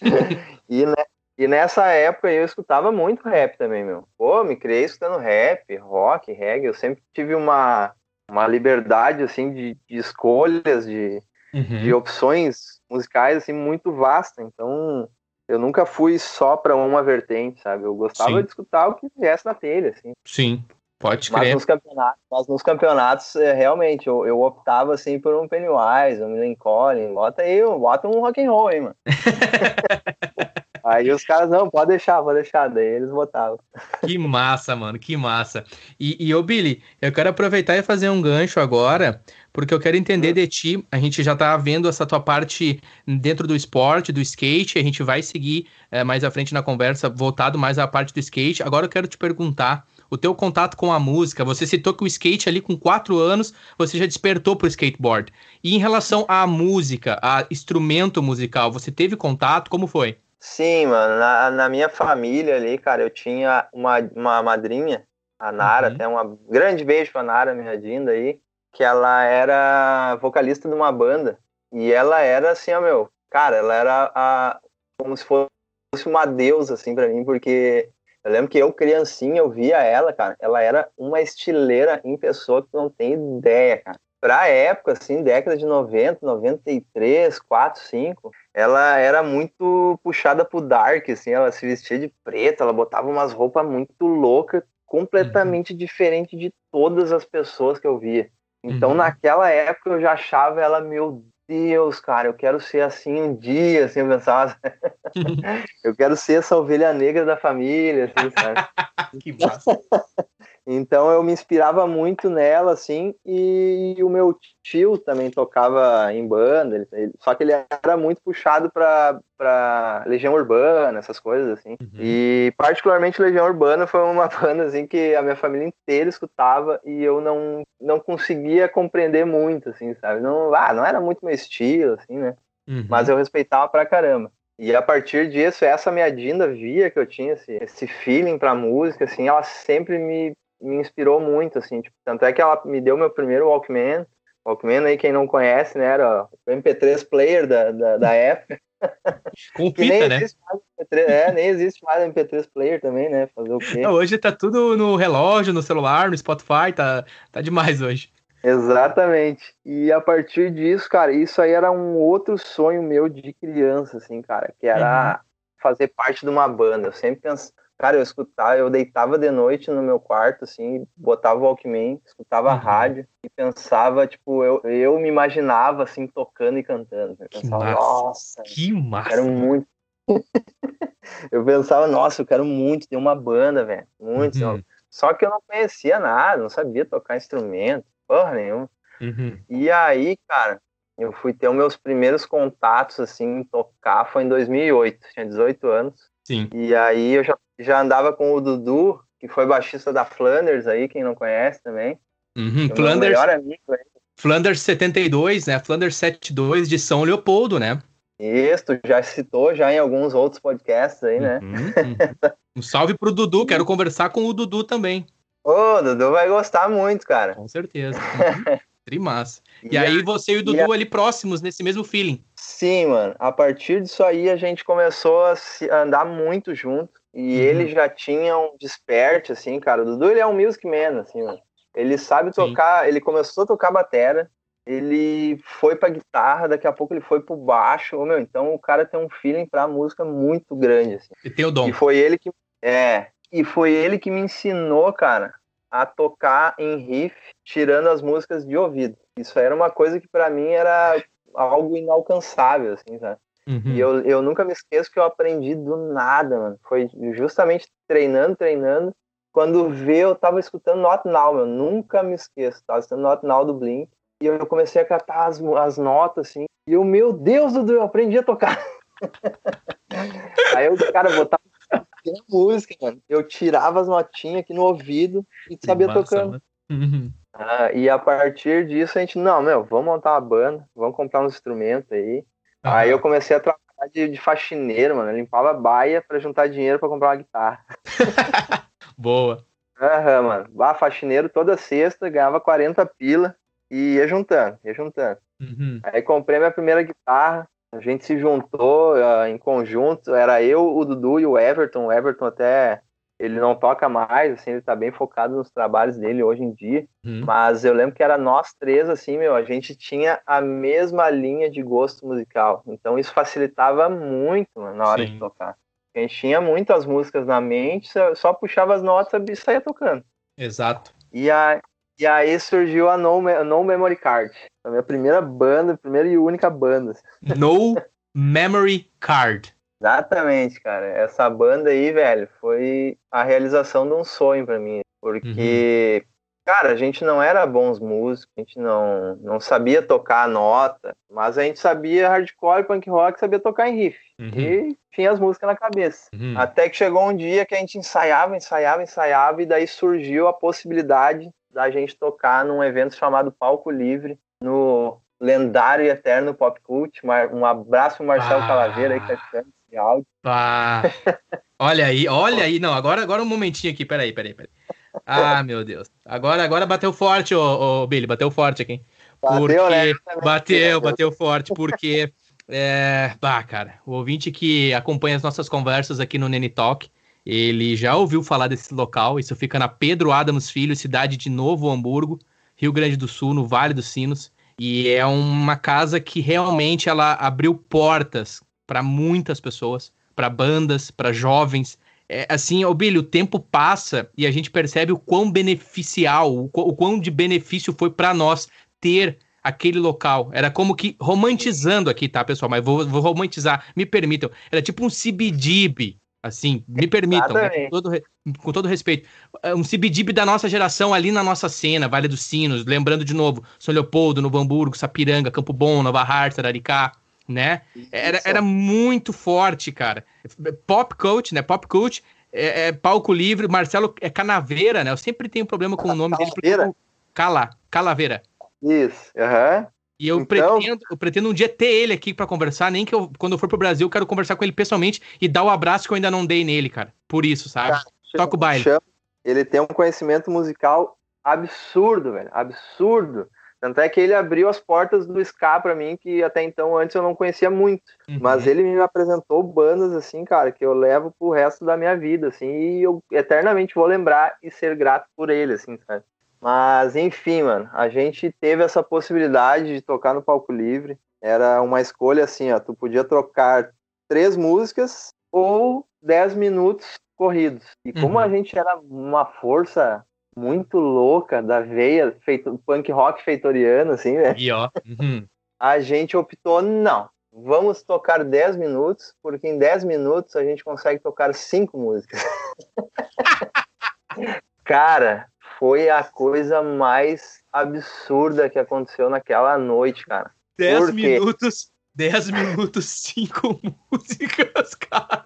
e, né, e nessa época eu escutava muito rap também, meu. Pô, me criei escutando rap, rock, reggae. Eu sempre tive uma, uma liberdade, assim, de, de escolhas, de, uhum. de opções musicais, assim, muito vasta. Então, eu nunca fui só para uma vertente, sabe? Eu gostava Sim. de escutar o que viesse na telha, assim.
Sim. Pode
crer. Mas nos campeonatos, mas nos campeonatos é, realmente, eu, eu, optava assim por um Pennywise, um Lincoln, bota aí, bota um rock and roll aí, mano. aí os caras, não, pode deixar, pode deixar, daí eles botavam.
Que massa, mano, que massa. E, e ô Billy, eu quero aproveitar e fazer um gancho agora, porque eu quero entender hum. de ti, a gente já tá vendo essa tua parte dentro do esporte, do skate, a gente vai seguir é, mais à frente na conversa, voltado mais à parte do skate. Agora eu quero te perguntar, o teu contato com a música. Você citou que o skate ali com quatro anos você já despertou para o skateboard. E em relação à música, a instrumento musical, você teve contato? Como foi?
Sim, mano. Na, na minha família ali, cara, eu tinha uma, uma madrinha, a Nara, uhum. até uma grande beijo pra Nara, minha Dinda aí, que ela era vocalista de uma banda. E ela era assim, ó, meu, cara, ela era a, como se fosse uma deusa, assim, para mim, porque eu lembro que eu, criancinha, eu via ela, cara. Ela era uma estileira em pessoa que não tem ideia, cara. Pra época, assim, década de 90, 93, 4, 5, ela era muito puxada pro dark, assim. Ela se vestia de preto, ela botava umas roupas muito loucas, completamente uhum. diferente de todas as pessoas que eu via. Então, uhum. naquela época, eu já achava ela, meu Deus, cara, eu quero ser assim um dia, assim, eu pensava. eu quero ser essa ovelha negra da família, assim, sabe? que massa. Então eu me inspirava muito nela, assim, e, o meu tio também tocava em banda, ele, ele, só que ele era muito puxado para Legião Urbana, essas coisas, assim. Uhum. E particularmente Legião Urbana foi uma banda, assim, que a minha família inteira escutava e eu não, não conseguia compreender muito, assim, sabe? Não, ah, não era muito meu estilo, assim, né? Uhum. Mas eu respeitava pra caramba. E a partir disso, essa minha Dinda via que eu tinha esse, esse feeling pra música, assim, ela sempre me me inspirou muito, assim, tipo, tanto é que ela me deu meu primeiro Walkman, Walkman aí, quem não conhece, né, era o MP3 player da, da, da época.
Com fita, né?
MP3, é, nem existe mais MP3 player também, né, fazer o quê?
Não, hoje tá tudo no relógio, no celular, no Spotify, tá, tá demais hoje.
Exatamente. E a partir disso, cara, isso aí era um outro sonho meu de criança, assim, cara, que era uhum. fazer parte de uma banda. Eu sempre pensei Cara, eu escutava, eu deitava de noite no meu quarto, assim, botava o Walkman, escutava uhum. rádio e pensava, tipo, eu, eu me imaginava, assim, tocando e cantando. Eu pensava,
massa. nossa, que massa!
Quero muito. eu pensava, nossa, eu quero muito ter uma banda, velho. Muito. Uhum. Só que eu não conhecia nada, não sabia tocar instrumento, porra nenhuma. Uhum. E aí, cara, eu fui ter os meus primeiros contatos, assim, em tocar, foi em 2008, tinha 18 anos.
Sim.
E aí eu já já andava com o Dudu, que foi baixista da Flanders aí, quem não conhece também.
Uhum, Flanders, melhor amigo aí. Flanders 72, né? Flanders 72 de São Leopoldo, né?
Isso, já citou já em alguns outros podcasts aí, né? Uhum,
uhum. um salve pro Dudu, quero conversar com o Dudu também.
Ô, o Dudu vai gostar muito, cara.
Com certeza. Trimassa. E, e aí você e o Dudu e a... ali próximos, nesse mesmo feeling.
Sim, mano. A partir disso aí a gente começou a andar muito junto. E uhum. ele já tinha um desperte, assim, cara. O Dudu, ele é um music man, assim, mano. Ele sabe tocar, Sim. ele começou a tocar batera, ele foi pra guitarra, daqui a pouco ele foi pro baixo. meu, então o cara tem um feeling pra música muito grande, assim.
E tem o dom.
E foi ele que, é, e foi ele que me ensinou, cara, a tocar em riff, tirando as músicas de ouvido. Isso era uma coisa que para mim era algo inalcançável, assim, sabe? Uhum. E eu, eu nunca me esqueço que eu aprendi do nada, mano. Foi justamente treinando, treinando. Quando vê, eu tava escutando Not Now, meu. Nunca me esqueço. Tava escutando Not Now do Blink. E eu comecei a catar as, as notas, assim. E eu, meu Deus, Dudu, eu aprendi a tocar. Aí eu, cara, botava música, mano. Eu tirava as notinhas aqui no ouvido e sabia tocando. Uhum. Ah, e a partir disso a gente, não, meu, vamos montar uma banda, vamos comprar uns instrumentos aí. Aí eu comecei a trabalhar de, de faxineiro, mano. Eu limpava baia para juntar dinheiro para comprar uma guitarra.
Boa.
Aham, mano. Bah, faxineiro toda sexta, ganhava 40 pila e ia juntando, ia juntando. Uhum. Aí comprei minha primeira guitarra, a gente se juntou uh, em conjunto, era eu, o Dudu e o Everton. O Everton até ele não toca mais, assim, ele tá bem focado nos trabalhos dele hoje em dia. Uhum. Mas eu lembro que era nós três, assim, meu, a gente tinha a mesma linha de gosto musical. Então isso facilitava muito mano, na hora Sim. de tocar. A gente tinha muitas músicas na mente, só puxava as notas e saía tocando.
Exato.
E, a, e aí surgiu a No, no Memory Card. A minha primeira banda, primeira e única banda.
No Memory Card.
Exatamente, cara. Essa banda aí, velho, foi a realização de um sonho para mim. Porque, uhum. cara, a gente não era bons músicos, a gente não, não sabia tocar a nota, mas a gente sabia hardcore, punk rock, sabia tocar em riff. Uhum. E tinha as músicas na cabeça. Uhum. Até que chegou um dia que a gente ensaiava, ensaiava, ensaiava, e daí surgiu a possibilidade da gente tocar num evento chamado Palco Livre, no lendário e eterno Pop Cult. Um abraço pro Marcelo ah. Calaveira aí que tá escutando de áudio.
Ah, olha aí, olha aí. Não, agora, agora um momentinho aqui, peraí, peraí, peraí. Ah, meu Deus. Agora, agora bateu forte, ô, ô Billy, bateu forte aqui. Porque bateu, né? bateu, bateu forte, porque é, bah, cara, o ouvinte que acompanha as nossas conversas aqui no Nene Talk, ele já ouviu falar desse local. Isso fica na Pedro Adams Filho, cidade de Novo Hamburgo, Rio Grande do Sul, no Vale dos Sinos. E é uma casa que realmente ela abriu portas para muitas pessoas, para bandas, para jovens. É, assim, Billy, o tempo passa e a gente percebe o quão beneficial, o, o quão de benefício foi para nós ter aquele local. Era como que romantizando aqui, tá, pessoal? Mas vou, vou romantizar, me permitam. Era tipo um CBDB, assim, me permitam, né? com, todo, com todo respeito. É um CBDB da nossa geração ali na nossa cena, Vale dos Sinos, lembrando de novo, São Leopoldo, Novo Hamburgo, Sapiranga, Campo Bom, Nova Hartz, Araricá, né? Era, era muito forte, cara. Pop coach, né? Pop coach, é, é palco livre, Marcelo é Canaveira, né? Eu sempre tenho problema com o nome dele. Porque Cala, Calaveira.
Isso, aham. Uhum.
E eu, então... pretendo, eu pretendo um dia ter ele aqui para conversar, nem que eu, quando eu for pro Brasil, eu quero conversar com ele pessoalmente e dar o abraço que eu ainda não dei nele, cara. Por isso, sabe? Cara, Toca o baile.
Ele tem um conhecimento musical absurdo, velho. Absurdo. Tanto é que ele abriu as portas do ska para mim, que até então antes eu não conhecia muito. Uhum. Mas ele me apresentou bandas, assim, cara, que eu levo pro resto da minha vida, assim, e eu eternamente vou lembrar e ser grato por ele, assim, sabe? Mas, enfim, mano, a gente teve essa possibilidade de tocar no palco livre. Era uma escolha assim, ó, tu podia trocar três músicas ou dez minutos corridos. E como uhum. a gente era uma força muito louca da veia feito punk rock feitoriano, assim, né?
E ó. Uhum.
A gente optou, não, vamos tocar 10 minutos, porque em 10 minutos a gente consegue tocar cinco músicas. Cara, foi a coisa mais absurda que aconteceu naquela noite, cara.
10 minutos, 10 minutos, cinco músicas, cara.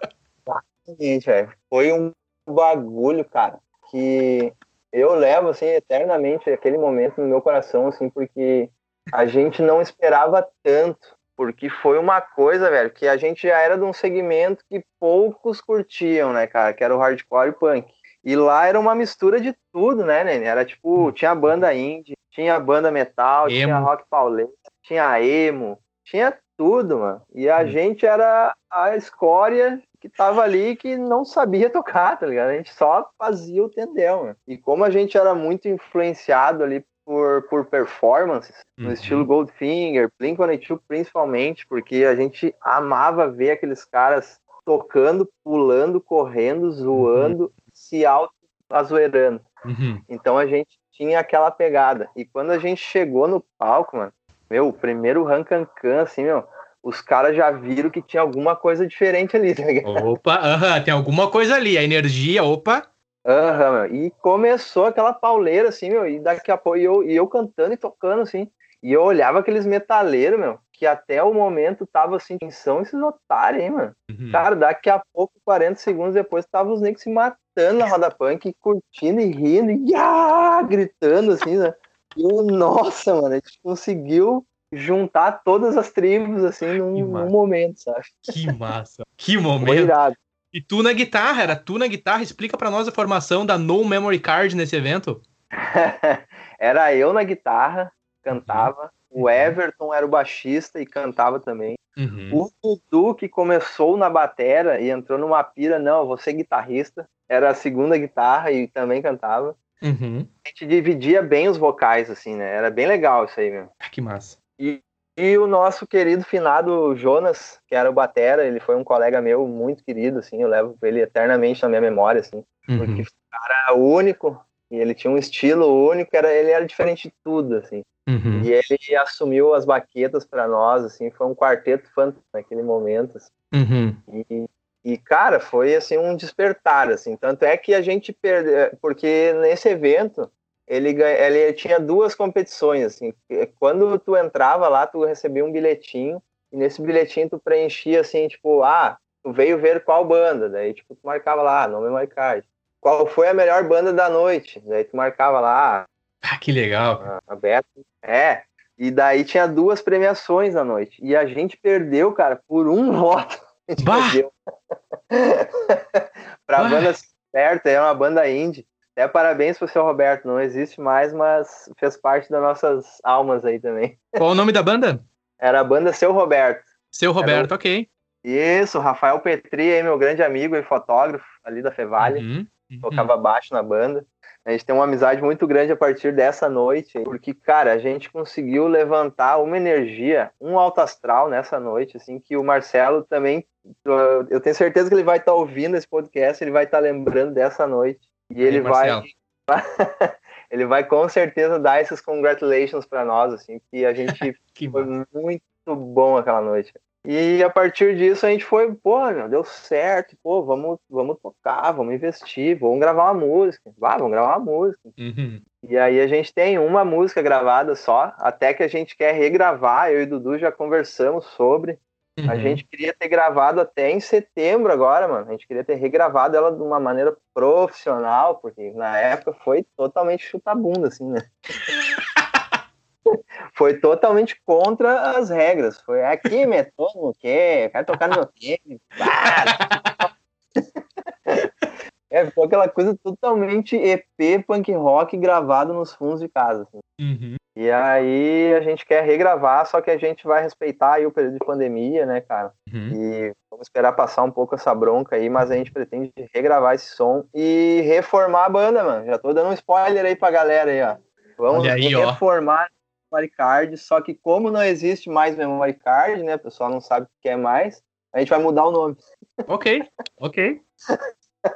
Exatamente, velho. Foi um bagulho, cara, que eu levo, assim, eternamente aquele momento no meu coração, assim, porque a gente não esperava tanto. Porque foi uma coisa, velho, que a gente já era de um segmento que poucos curtiam, né, cara? Que era o hardcore e punk. E lá era uma mistura de tudo, né, Nene? Era tipo, tinha banda indie, tinha banda metal, emo. tinha rock paulista, tinha emo, tinha tudo, mano. E a hum. gente era a escória que tava ali que não sabia tocar, tá ligado? A gente só fazia o tendel, mano. E como a gente era muito influenciado ali por, por performances, uhum. no estilo Goldfinger, Blink-182 principalmente, porque a gente amava ver aqueles caras tocando, pulando, correndo, zoando, uhum se auto-azoeirando. Uhum. Então a gente tinha aquela pegada. E quando a gente chegou no palco, mano, meu, o primeiro Rancancan, assim, meu, os caras já viram que tinha alguma coisa diferente ali, tá
ligado? Opa, aham, uh -huh, tem alguma coisa ali, a energia, opa.
Aham, e começou aquela pauleira, assim, meu, e daqui a pouco, e eu, e eu cantando e tocando, assim, e eu olhava aqueles metaleiros, meu, que até o momento tava assim, tensão esses otários, hein, mano? Uhum. Cara, daqui a pouco, 40 segundos depois, tava os negros se matando na roda punk, curtindo e rindo, e ah, gritando, assim, né? E eu, nossa, mano, a gente conseguiu juntar todas as tribos, assim, num, num momento, sabe?
Que massa! Que momento! E tu na guitarra, era tu na guitarra? Explica para nós a formação da No Memory Card nesse evento.
era eu na guitarra, cantava. Uhum. O Everton era o baixista e cantava também. Uhum. O Dudu, que começou na batera e entrou numa pira, não, você guitarrista, era a segunda guitarra e também cantava. Uhum. A gente dividia bem os vocais, assim, né? Era bem legal isso aí mesmo.
Ah, que massa.
E, e o nosso querido finado Jonas, que era o batera, ele foi um colega meu muito querido, assim, eu levo ele eternamente na minha memória, assim, uhum. porque o cara único, e ele tinha um estilo único, era, ele era diferente de tudo, assim. Uhum. E ele assumiu as baquetas para nós, assim, foi um quarteto fantástico naquele momento. Assim. Uhum. E, e, cara, foi assim um despertar, assim. Tanto é que a gente perdeu, porque nesse evento ele, ele tinha duas competições, assim. Quando tu entrava lá, tu recebia um bilhetinho e nesse bilhetinho tu preenchia assim, tipo, ah, tu veio ver qual banda, daí tipo tu marcava lá, nome marcado. Qual foi a melhor banda da noite? Daí tu marcava lá,
ah, que legal.
Ah, aberto. É. E daí tinha duas premiações na noite. E a gente perdeu, cara, por um voto. A gente bah! perdeu. pra bah! banda certa, é uma banda indie. Até parabéns pro seu Roberto, não existe mais, mas fez parte das nossas almas aí também.
Qual o nome da banda?
Era a banda Seu Roberto.
Seu Roberto, o... ok.
Isso, Rafael Petri, aí, meu grande amigo e fotógrafo ali da Fevale. Uhum, uhum. Tocava baixo na banda. A gente tem uma amizade muito grande a partir dessa noite, porque, cara, a gente conseguiu levantar uma energia, um alto astral nessa noite, assim, que o Marcelo também, eu tenho certeza que ele vai estar tá ouvindo esse podcast, ele vai estar tá lembrando dessa noite. E ele vai. ele vai com certeza dar esses congratulations para nós, assim, que a gente que foi muito bom aquela noite. E a partir disso a gente foi, pô, meu, deu certo, pô, vamos, vamos tocar, vamos investir, vamos gravar uma música. Vá, vamos gravar uma música. Uhum. E aí a gente tem uma música gravada só, até que a gente quer regravar, eu e o Dudu já conversamos sobre. Uhum. A gente queria ter gravado até em setembro agora, mano. A gente queria ter regravado ela de uma maneira profissional, porque na época foi totalmente chuta-bunda, assim, né? foi totalmente contra as regras. Foi aqui, metrô, no quê? Quero tocar no meu tempo. É, ficou aquela coisa totalmente EP punk rock gravado nos fundos de casa. Assim. Uhum. E aí a gente quer regravar, só que a gente vai respeitar aí o período de pandemia, né, cara? Uhum. E vamos esperar passar um pouco essa bronca aí, mas a gente pretende regravar esse som e reformar a banda, mano. Já tô dando um spoiler aí pra galera aí, ó. Vamos aí, reformar ó. memory card, só que como não existe mais memory card, né, o pessoal não sabe o que é mais, a gente vai mudar o nome.
Ok, ok.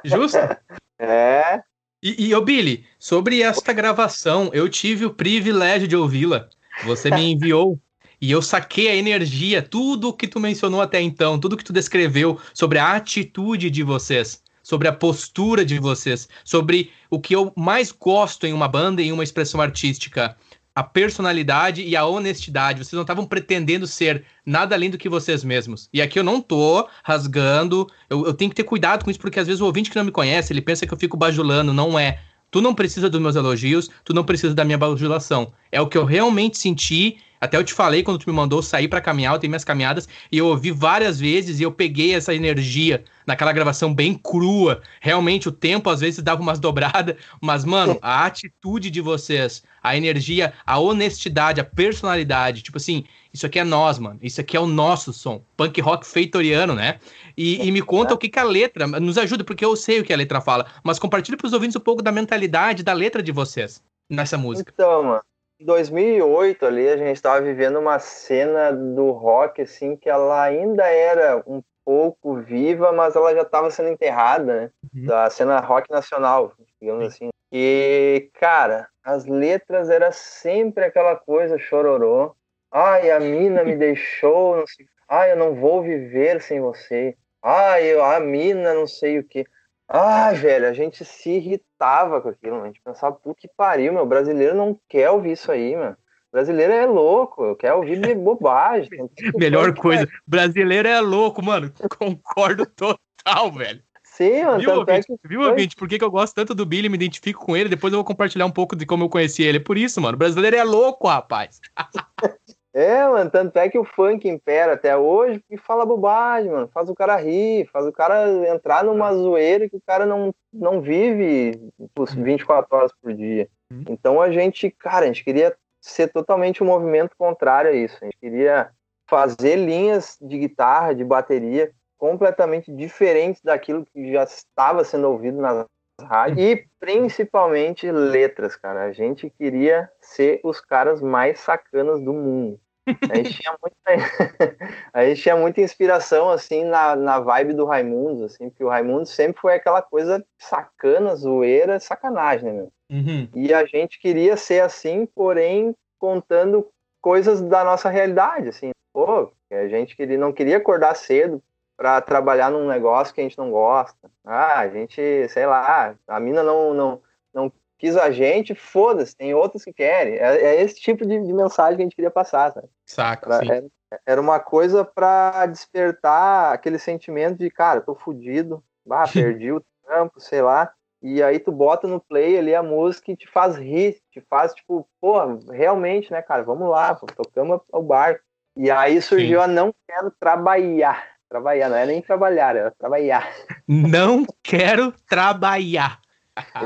Justo?
É.
E, e ô Billy, sobre esta gravação, eu tive o privilégio de ouvi-la. Você me enviou e eu saquei a energia, tudo que tu mencionou até então, tudo que tu descreveu sobre a atitude de vocês, sobre a postura de vocês, sobre o que eu mais gosto em uma banda e em uma expressão artística, a personalidade e a honestidade. Vocês não estavam pretendendo ser nada além do que vocês mesmos. E aqui eu não tô rasgando, eu, eu, tenho que ter cuidado com isso, porque às vezes o ouvinte que não me conhece, ele pensa que eu fico bajulando, não é. Tu não precisa dos meus elogios, tu não precisa da minha bajulação. É o que eu realmente senti até eu te falei quando tu me mandou sair para caminhar, eu tenho minhas caminhadas e eu ouvi várias vezes e eu peguei essa energia naquela gravação bem crua. Realmente o tempo às vezes dava umas dobradas, mas mano, a atitude de vocês, a energia, a honestidade, a personalidade, tipo assim, isso aqui é nós, mano. Isso aqui é o nosso som. Punk rock feitoriano, né? E, e me conta o que, que a letra nos ajuda, porque eu sei o que a letra fala, mas compartilha para os ouvintes um pouco da mentalidade da letra de vocês nessa música.
Então, mano, 2008 ali a gente estava vivendo uma cena do rock assim que ela ainda era um pouco viva, mas ela já estava sendo enterrada, né? Uhum. Da cena rock nacional, digamos assim. E cara, as letras era sempre aquela coisa chororô. Ai, a mina me deixou, não sei. Ai, eu não vou viver sem você. Ai, eu, a mina não sei o que. Ah, velho, a gente se irritava com aquilo, a gente pensava, puta que pariu, meu, brasileiro não quer ouvir isso aí, mano. Brasileiro é louco, quer ouvir bobagem.
Melhor coisa, brasileiro é louco, mano. Concordo total, velho.
Sim, mano.
Viu, ouvinte? É que... Viu, ouvinte? Por que, que eu gosto tanto do Billy, me identifico com ele? Depois eu vou compartilhar um pouco de como eu conheci ele. É por isso, mano. Brasileiro é louco, rapaz.
É, mano, tanto é que o funk impera até hoje e fala bobagem, mano. Faz o cara rir, faz o cara entrar numa zoeira que o cara não, não vive 24 uhum. horas por dia. Uhum. Então a gente, cara, a gente queria ser totalmente um movimento contrário a isso. A gente queria fazer linhas de guitarra, de bateria completamente diferentes daquilo que já estava sendo ouvido nas rádios e principalmente letras, cara. A gente queria ser os caras mais sacanas do mundo. A gente tinha muita, a gente tinha muita inspiração, assim, na, na vibe do Raimundo, assim, porque o Raimundo sempre foi aquela coisa sacana, zoeira, sacanagem, né, meu? Uhum. E a gente queria ser assim, porém, contando coisas da nossa realidade, assim. Pô, a gente queria, não queria acordar cedo para trabalhar num negócio que a gente não gosta. Ah, a gente, sei lá, a mina não, não, não quis a gente, foda-se, tem outros que querem. É, é esse tipo de, de, mensagem que a gente queria passar, sabe?
Saca, pra,
era, era, uma coisa para despertar aquele sentimento de, cara, tô fudido, ah, perdi o trampo, sei lá. E aí tu bota no play ali a música e te faz rir, te faz tipo, pô, realmente, né, cara, vamos lá, pô, tocamos o barco. E aí surgiu Sim. a não quero trabalhar. Trabalhar, não é nem trabalhar, é trabalhar.
Não quero trabalhar.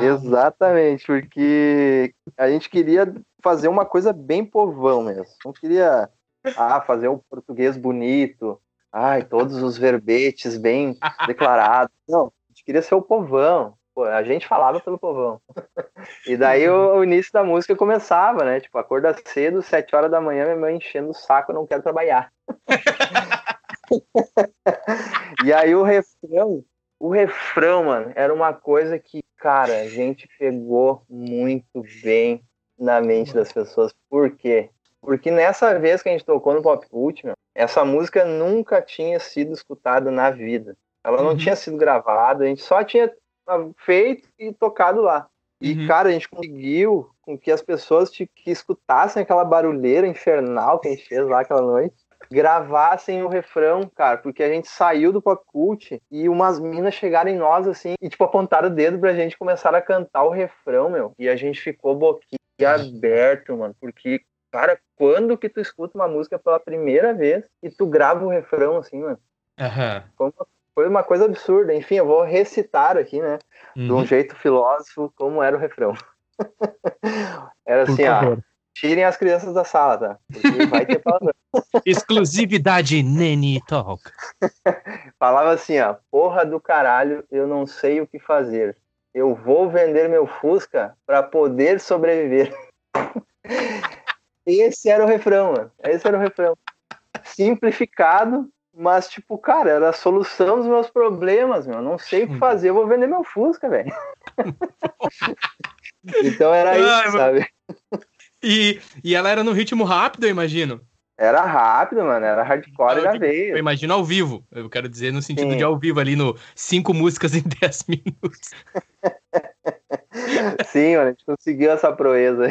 Exatamente, porque a gente queria fazer uma coisa bem povão mesmo. Não queria ah, fazer um português bonito, ai, todos os verbetes bem declarados. Não, a gente queria ser o povão. Pô, a gente falava pelo povão. E daí o, o, início da música começava, né? Tipo, acorda cedo, sete horas da manhã, minha mãe enchendo o saco, não quero trabalhar. e aí o refrão o refrão, mano, era uma coisa que, cara, a gente pegou muito bem na mente das pessoas. Por quê? Porque nessa vez que a gente tocou no Pop Cult, meu, essa música nunca tinha sido escutada na vida. Ela não uhum. tinha sido gravada, a gente só tinha feito e tocado lá. E, uhum. cara, a gente conseguiu com que as pessoas que escutassem aquela barulheira infernal que a gente fez lá aquela noite, gravassem o refrão, cara, porque a gente saiu do pop cult e umas minas chegaram em nós assim e tipo apontaram o dedo pra gente começar a cantar o refrão, meu. E a gente ficou boquinha aberto, mano, porque cara, quando que tu escuta uma música pela primeira vez e tu grava o refrão assim, mano?
Uhum.
Foi uma coisa absurda. Enfim, eu vou recitar aqui, né, uhum. de um uhum. jeito filósofo, como era o refrão. era assim, ó. Tirem as crianças da sala, tá? Porque vai ter palavrão.
Exclusividade Nene Talk.
Falava assim, ó. Porra do caralho, eu não sei o que fazer. Eu vou vender meu Fusca para poder sobreviver. Esse era o refrão, mano. Esse era o refrão. Simplificado, mas, tipo, cara, era a solução dos meus problemas, meu. Não sei o que fazer, eu vou vender meu Fusca, velho. então era isso, sabe?
E, e ela era no ritmo rápido, eu imagino.
Era rápido, mano. Era hardcore da vez.
Eu imagino ao vivo. Eu quero dizer no sentido Sim. de ao vivo, ali no cinco músicas em 10 minutos.
Sim, mano, a gente conseguiu essa proeza.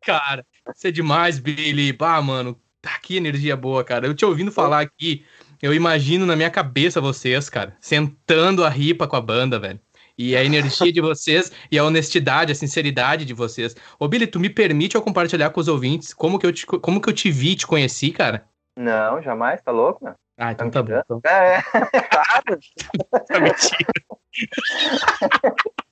Cara, isso é demais, Billy. Bah, mano, tá que energia boa, cara. Eu te ouvindo falar aqui, eu imagino na minha cabeça vocês, cara, sentando a ripa com a banda, velho. E a energia de vocês e a honestidade, a sinceridade de vocês. Ô, Billy, tu me permite eu compartilhar com os ouvintes como que eu te, como que eu te vi, te conheci, cara?
Não, jamais, tá louco, mano?
Ah, então tá, bom. Então. É, é, claro.
tá mentira.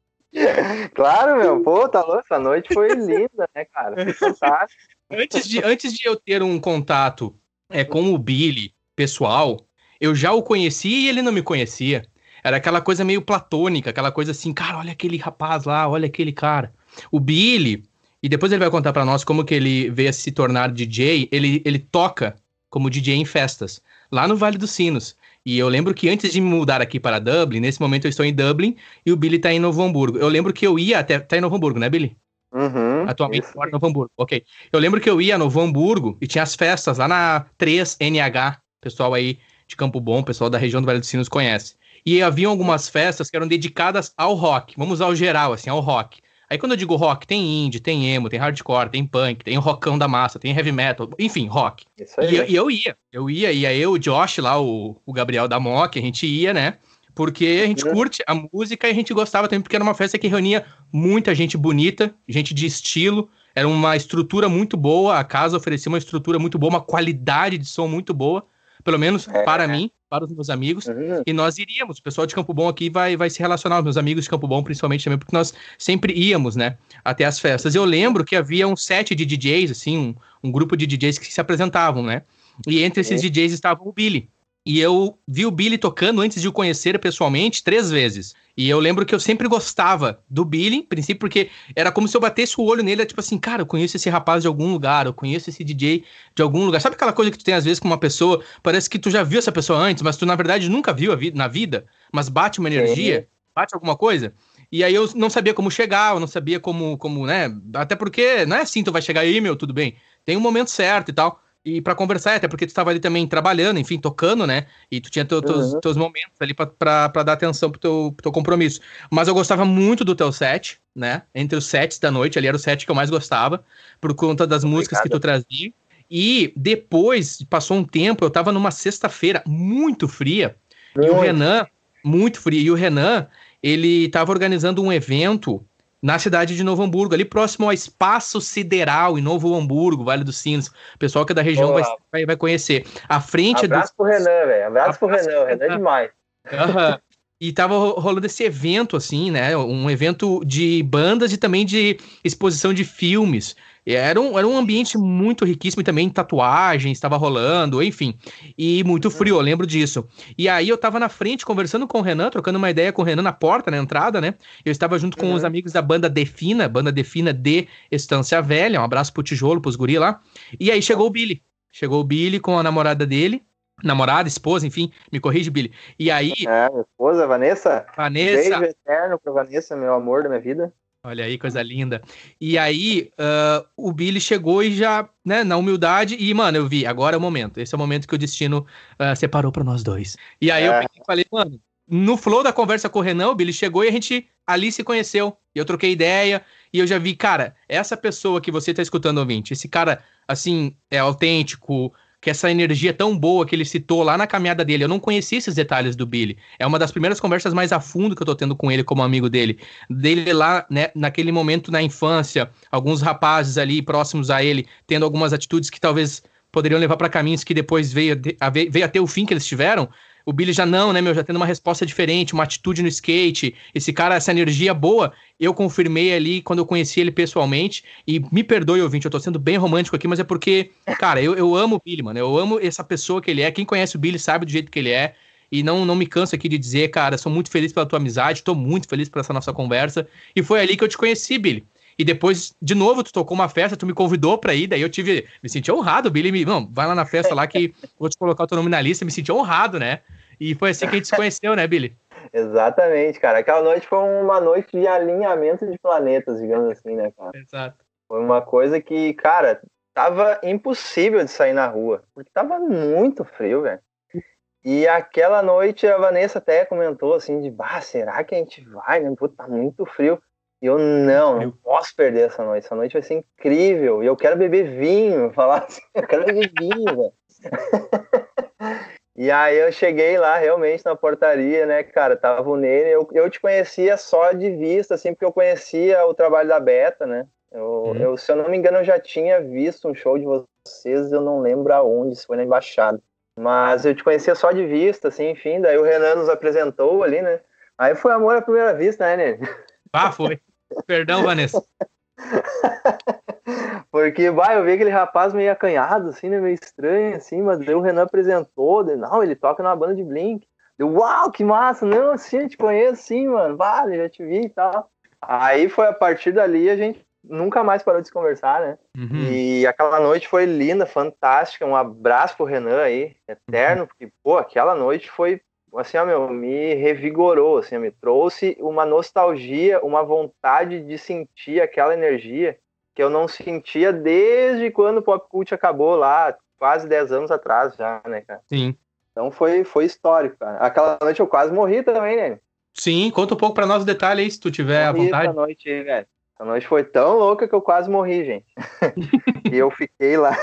Claro, meu, pô, tá louco, essa noite foi linda, né, cara? Foi fantástico.
Antes de, antes de eu ter um contato é, com o Billy, pessoal, eu já o conhecia e ele não me conhecia. Era aquela coisa meio platônica, aquela coisa assim, cara, olha aquele rapaz lá, olha aquele cara. O Billy, e depois ele vai contar para nós como que ele veio a se tornar DJ, ele, ele toca como DJ em festas, lá no Vale dos Sinos. E eu lembro que antes de me mudar aqui para Dublin, nesse momento eu estou em Dublin e o Billy tá em Novo Hamburgo. Eu lembro que eu ia até. Tá em Novo Hamburgo, né, Billy?
Uhum,
Atualmente mora em Novo Hamburgo. Ok. Eu lembro que eu ia a Novo Hamburgo e tinha as festas lá na 3NH. Pessoal aí de Campo Bom, pessoal da região do Vale dos Sinos conhece. E havia algumas festas que eram dedicadas ao rock. Vamos ao geral, assim, ao rock. Aí quando eu digo rock, tem indie, tem emo, tem hardcore, tem punk, tem rockão da massa, tem heavy metal, enfim, rock. Isso aí. E, e eu ia, eu ia, ia eu, o Josh lá, o, o Gabriel da Mock, a gente ia, né? Porque a gente uhum. curte a música e a gente gostava também, porque era uma festa que reunia muita gente bonita, gente de estilo, era uma estrutura muito boa, a casa oferecia uma estrutura muito boa, uma qualidade de som muito boa pelo menos é. para mim, para os meus amigos, uhum. e nós iríamos. O pessoal de Campo Bom aqui vai, vai se relacionar, os meus amigos de Campo Bom, principalmente também, porque nós sempre íamos, né, até as festas. Eu lembro que havia um set de DJs, assim, um, um grupo de DJs que se apresentavam, né, e entre esses uhum. DJs estava o Billy. E eu vi o Billy tocando antes de o conhecer pessoalmente três vezes. E eu lembro que eu sempre gostava do Billy, em princípio, porque era como se eu batesse o olho nele, tipo assim, cara, eu conheço esse rapaz de algum lugar, eu conheço esse DJ de algum lugar. Sabe aquela coisa que tu tem às vezes com uma pessoa, parece que tu já viu essa pessoa antes, mas tu na verdade nunca viu vi na vida, mas bate uma energia, bate alguma coisa? E aí eu não sabia como chegar, eu não sabia como, como, né? Até porque não é assim, tu vai chegar aí, meu, tudo bem. Tem um momento certo e tal e para conversar, até porque tu estava ali também trabalhando, enfim, tocando, né? E tu tinha teu, teus, uhum. teus momentos ali para dar atenção pro teu, pro teu compromisso. Mas eu gostava muito do teu set, né? Entre os sets da noite, ali era o set que eu mais gostava, por conta das Obrigado. músicas que tu trazia. E depois, passou um tempo, eu tava numa sexta-feira muito fria, muito. e o Renan, muito fria, e o Renan, ele tava organizando um evento na cidade de Novo Hamburgo, ali próximo ao Espaço Sideral, em Novo Hamburgo, Vale dos Sinos. O pessoal que é da região vai, vai, vai, conhecer. A frente
Abraço do... pro Renan, velho. Abraço, Abraço pro Renan, o Renan é demais.
Uhum. E tava rolando esse evento, assim, né? Um evento de bandas e também de exposição de filmes. Era um, era um ambiente muito riquíssimo e também tatuagens estava rolando, enfim. E muito frio, eu lembro disso. E aí eu tava na frente conversando com o Renan, trocando uma ideia com o Renan na porta, na entrada, né? Eu estava junto com uhum. os amigos da banda Defina, banda Defina de Estância Velha. Um abraço pro Tijolo, pros guri lá. E aí chegou o Billy. Chegou o Billy com a namorada dele. namorada, esposa, enfim, me corrige, Billy. E aí.
É, minha esposa, Vanessa.
Vanessa.
Beijo eterno pra Vanessa, meu amor da minha vida.
Olha aí, coisa linda. E aí, uh, o Billy chegou e já, né, na humildade, e, mano, eu vi, agora é o momento. Esse é o momento que o destino uh, separou para nós dois. E aí é. eu falei, mano, no flow da conversa com o Renan, o Billy chegou e a gente ali se conheceu. E eu troquei ideia, e eu já vi, cara, essa pessoa que você tá escutando, ouvinte, esse cara, assim, é autêntico, que essa energia tão boa que ele citou lá na caminhada dele. Eu não conhecia esses detalhes do Billy. É uma das primeiras conversas mais a fundo que eu tô tendo com ele como amigo dele. Dele lá, né, naquele momento na infância, alguns rapazes ali próximos a ele tendo algumas atitudes que talvez poderiam levar para caminhos que depois veio a, veio a ter o fim que eles tiveram. O Billy já não, né, meu? Já tendo uma resposta diferente, uma atitude no skate. Esse cara, essa energia boa, eu confirmei ali quando eu conheci ele pessoalmente. E me perdoe, ouvinte, eu tô sendo bem romântico aqui, mas é porque, cara, eu, eu amo o Billy, mano. Eu amo essa pessoa que ele é. Quem conhece o Billy sabe do jeito que ele é. E não, não me canso aqui de dizer, cara, sou muito feliz pela tua amizade, tô muito feliz por essa nossa conversa. E foi ali que eu te conheci, Billy. E depois, de novo, tu tocou uma festa, tu me convidou pra ir, daí eu tive. Me senti honrado, Billy. Me, não, vai lá na festa lá que vou te colocar o teu nome na lista, me senti honrado, né? E foi assim que a gente se conheceu, né, Billy?
Exatamente, cara. Aquela noite foi uma noite de alinhamento de planetas, digamos assim, né, cara?
Exato.
Foi uma coisa que, cara, tava impossível de sair na rua, porque tava muito frio, velho. E aquela noite a Vanessa até comentou assim de, bah, será que a gente vai, né? Pô, tá muito frio. E eu, não, não posso perder essa noite. Essa noite vai ser incrível. E eu quero beber vinho. Falar assim, eu quero beber vinho, velho. E aí eu cheguei lá realmente na portaria, né, cara, tava o Nene, eu, eu te conhecia só de vista, assim, porque eu conhecia o trabalho da Beta, né, eu, uhum. eu, se eu não me engano eu já tinha visto um show de vocês, eu não lembro aonde, se foi na Embaixada, mas eu te conhecia só de vista, assim, enfim, daí o Renan nos apresentou ali, né, aí foi amor à primeira vista, né, Nene?
Ah, foi. Perdão, Vanessa.
Porque, vai, eu vi aquele rapaz meio acanhado, assim, né, meio estranho, assim, mas daí o Renan apresentou, daí, não, ele toca numa banda de Blink. Deu, uau, que massa, não, assim, eu te conheço, sim, mano, vale, já te vi e tal. Aí foi a partir dali a gente nunca mais parou de se conversar, né? Uhum. E aquela noite foi linda, fantástica, um abraço pro Renan aí, eterno, uhum. porque, pô, aquela noite foi, assim, ó, meu, me revigorou, assim, me trouxe uma nostalgia, uma vontade de sentir aquela energia que eu não sentia desde quando o Pop Cult acabou lá, quase 10 anos atrás já, né, cara?
Sim.
Então foi, foi histórico, cara. Aquela noite eu quase morri também, né?
Sim, conta um pouco pra nós o detalhe aí, se tu tiver morri à vontade.
Essa noite, velho. Essa noite foi tão louca que eu quase morri, gente. e eu fiquei lá,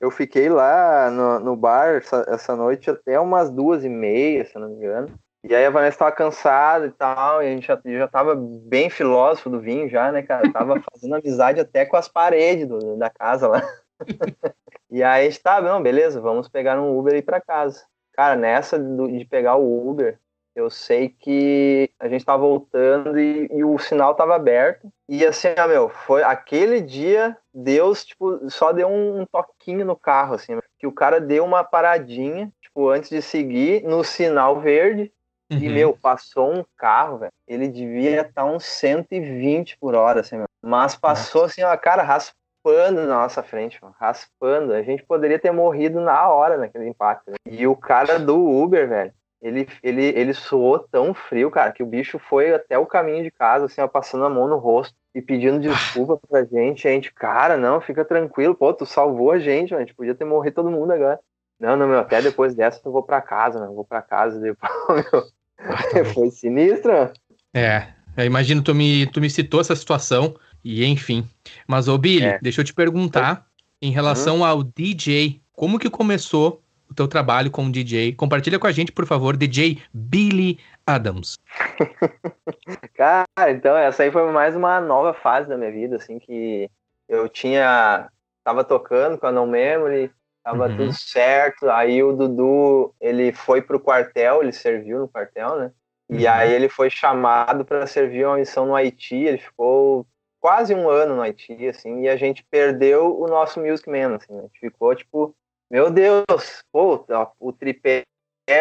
eu fiquei lá no, no bar essa, essa noite até umas duas e meia, se não me engano. E aí a Vanessa tava cansada e tal, e a gente já, já tava bem filósofo do vinho já, né, cara? Tava fazendo amizade até com as paredes do, da casa lá. e aí a gente tá, não, beleza, vamos pegar um Uber e ir pra casa. Cara, nessa de pegar o Uber, eu sei que a gente tava voltando e, e, o sinal tava aberto. E assim, ó, meu, foi aquele dia, Deus, tipo, só deu um, toquinho no carro, assim, que o cara deu uma paradinha, tipo, antes de seguir, no sinal verde, Uhum. E, meu, passou um carro, velho. Ele devia estar tá uns 120 por hora, assim, meu. Mas passou, Nossa. assim, ó, cara, raspando na nossa frente, mano. Raspando. A gente poderia ter morrido na hora naquele impacto. Né? E o cara do Uber, velho, ele, ele, ele suou tão frio, cara, que o bicho foi até o caminho de casa, assim, ó, passando a mão no rosto e pedindo desculpa pra gente. A gente, cara, não, fica tranquilo, pô, tu salvou a gente, mano. A gente podia ter morrido todo mundo agora. Não, não, meu, até depois dessa eu vou pra casa, eu vou pra casa depois, meu. Ah, Foi sinistro.
É, eu imagino tu me, tu me citou essa situação e enfim. Mas, ô Billy, é. deixa eu te perguntar em relação uhum. ao DJ, como que começou o teu trabalho como DJ? Compartilha com a gente, por favor, DJ Billy Adams.
Cara, então essa aí foi mais uma nova fase da minha vida, assim, que eu tinha, tava tocando com a No Memory, Tava uhum. tudo certo. Aí o Dudu, ele foi pro quartel, ele serviu no quartel, né? E uhum. aí ele foi chamado para servir uma missão no Haiti. Ele ficou quase um ano no Haiti, assim, e a gente perdeu o nosso Music Man, assim. A gente ficou tipo, meu Deus, pô, o tripé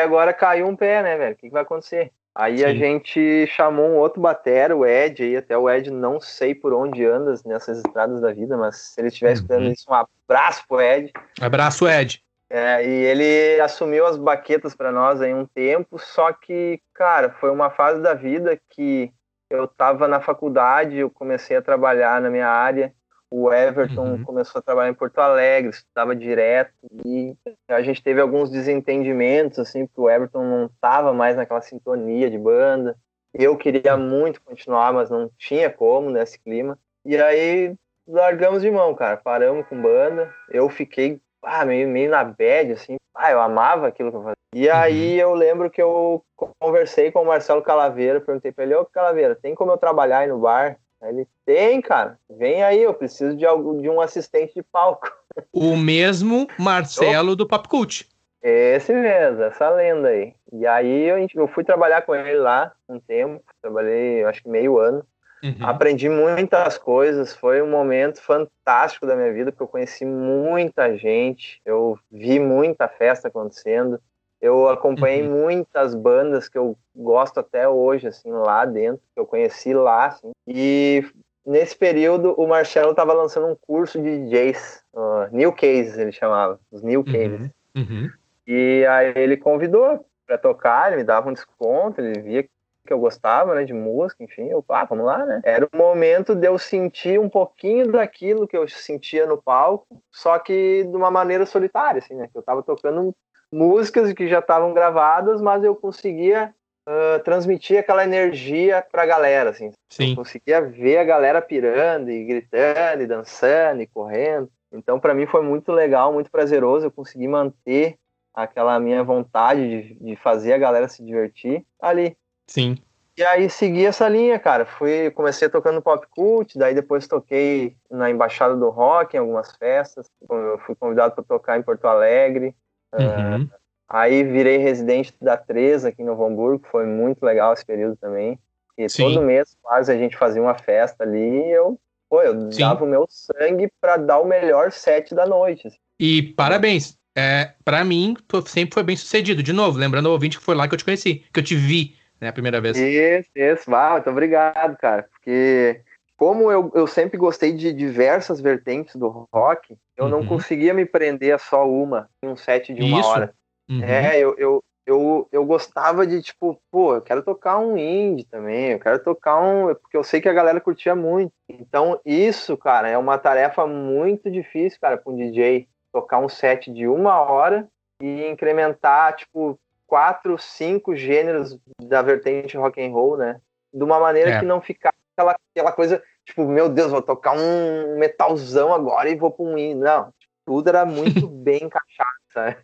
agora caiu um pé, né, velho? O que, que vai acontecer? Aí Sim. a gente chamou um outro batera, o Ed, aí até o Ed não sei por onde andas nessas estradas da vida, mas se ele estiver uhum. escutando isso, um abraço pro Ed.
Abraço, Ed.
É, e ele assumiu as baquetas para nós em um tempo, só que, cara, foi uma fase da vida que eu estava na faculdade, eu comecei a trabalhar na minha área, o Everton uhum. começou a trabalhar em Porto Alegre, estudava direto e a gente teve alguns desentendimentos, assim, porque o Everton não estava mais naquela sintonia de banda. Eu queria muito continuar, mas não tinha como nesse clima. E aí largamos de mão, cara. Paramos com banda. Eu fiquei ah, meio, meio na bad, assim. Ah, eu amava aquilo que eu fazia. E uhum. aí eu lembro que eu conversei com o Marcelo Calaveira, perguntei pra ele, ô Calaveira, tem como eu trabalhar aí no bar? Ele tem, cara. Vem aí, eu preciso de, algo, de um assistente de palco.
O mesmo Marcelo do Pop Cult.
Esse mesmo, essa lenda aí. E aí eu, eu fui trabalhar com ele lá um tempo, trabalhei acho que meio ano. Uhum. Aprendi muitas coisas, foi um momento fantástico da minha vida, porque eu conheci muita gente, eu vi muita festa acontecendo, eu acompanhei uhum. muitas bandas que eu gosto até hoje, assim, lá dentro, que eu conheci lá, assim. E nesse período o Marcelo estava lançando um curso de DJs, uh, New Cases ele chamava, os New uhum. Cases. Uhum. E aí ele convidou para tocar, ele me dava um desconto, ele via que eu gostava, né, de música, enfim, eu, ah, vamos lá, né? Era o momento de eu sentir um pouquinho daquilo que eu sentia no palco, só que de uma maneira solitária, assim, né? Que eu tava tocando músicas que já estavam gravadas, mas eu conseguia uh, transmitir aquela energia pra galera, assim.
Sim.
Eu conseguia ver a galera pirando e gritando e dançando e correndo. Então, para mim foi muito legal, muito prazeroso. Eu consegui manter aquela minha vontade de, de fazer a galera se divertir ali.
Sim.
E aí segui essa linha, cara. Fui, comecei tocando pop cult, daí depois toquei na Embaixada do Rock em algumas festas. Eu fui convidado para tocar em Porto Alegre. Uhum. Uh, aí virei residente da Treza aqui em Novo Hamburgo, foi muito legal esse período também. E Sim. todo mês quase a gente fazia uma festa ali e eu, pô, eu Sim. dava o meu sangue para dar o melhor set da noite. Assim.
E parabéns. É, para mim, sempre foi bem sucedido. De novo, lembrando ao ouvinte que foi lá que eu te conheci, que eu te vi, né, a primeira vez.
Isso, isso. Ah, muito obrigado, cara. Porque como eu, eu sempre gostei de diversas vertentes do rock, eu uhum. não conseguia me prender a só uma, em um set de uma Isso. hora. Uhum. É, eu, eu, eu, eu gostava de, tipo, pô, eu quero tocar um indie também, eu quero tocar um. Porque eu sei que a galera curtia muito. Então, isso, cara, é uma tarefa muito difícil, cara, para um DJ. Tocar um set de uma hora e incrementar, tipo, quatro, cinco gêneros da vertente rock and roll, né? De uma maneira é. que não ficasse aquela, aquela coisa tipo, meu Deus, vou tocar um metalzão agora e vou pra um. Não, tudo era muito bem encaixado, sabe?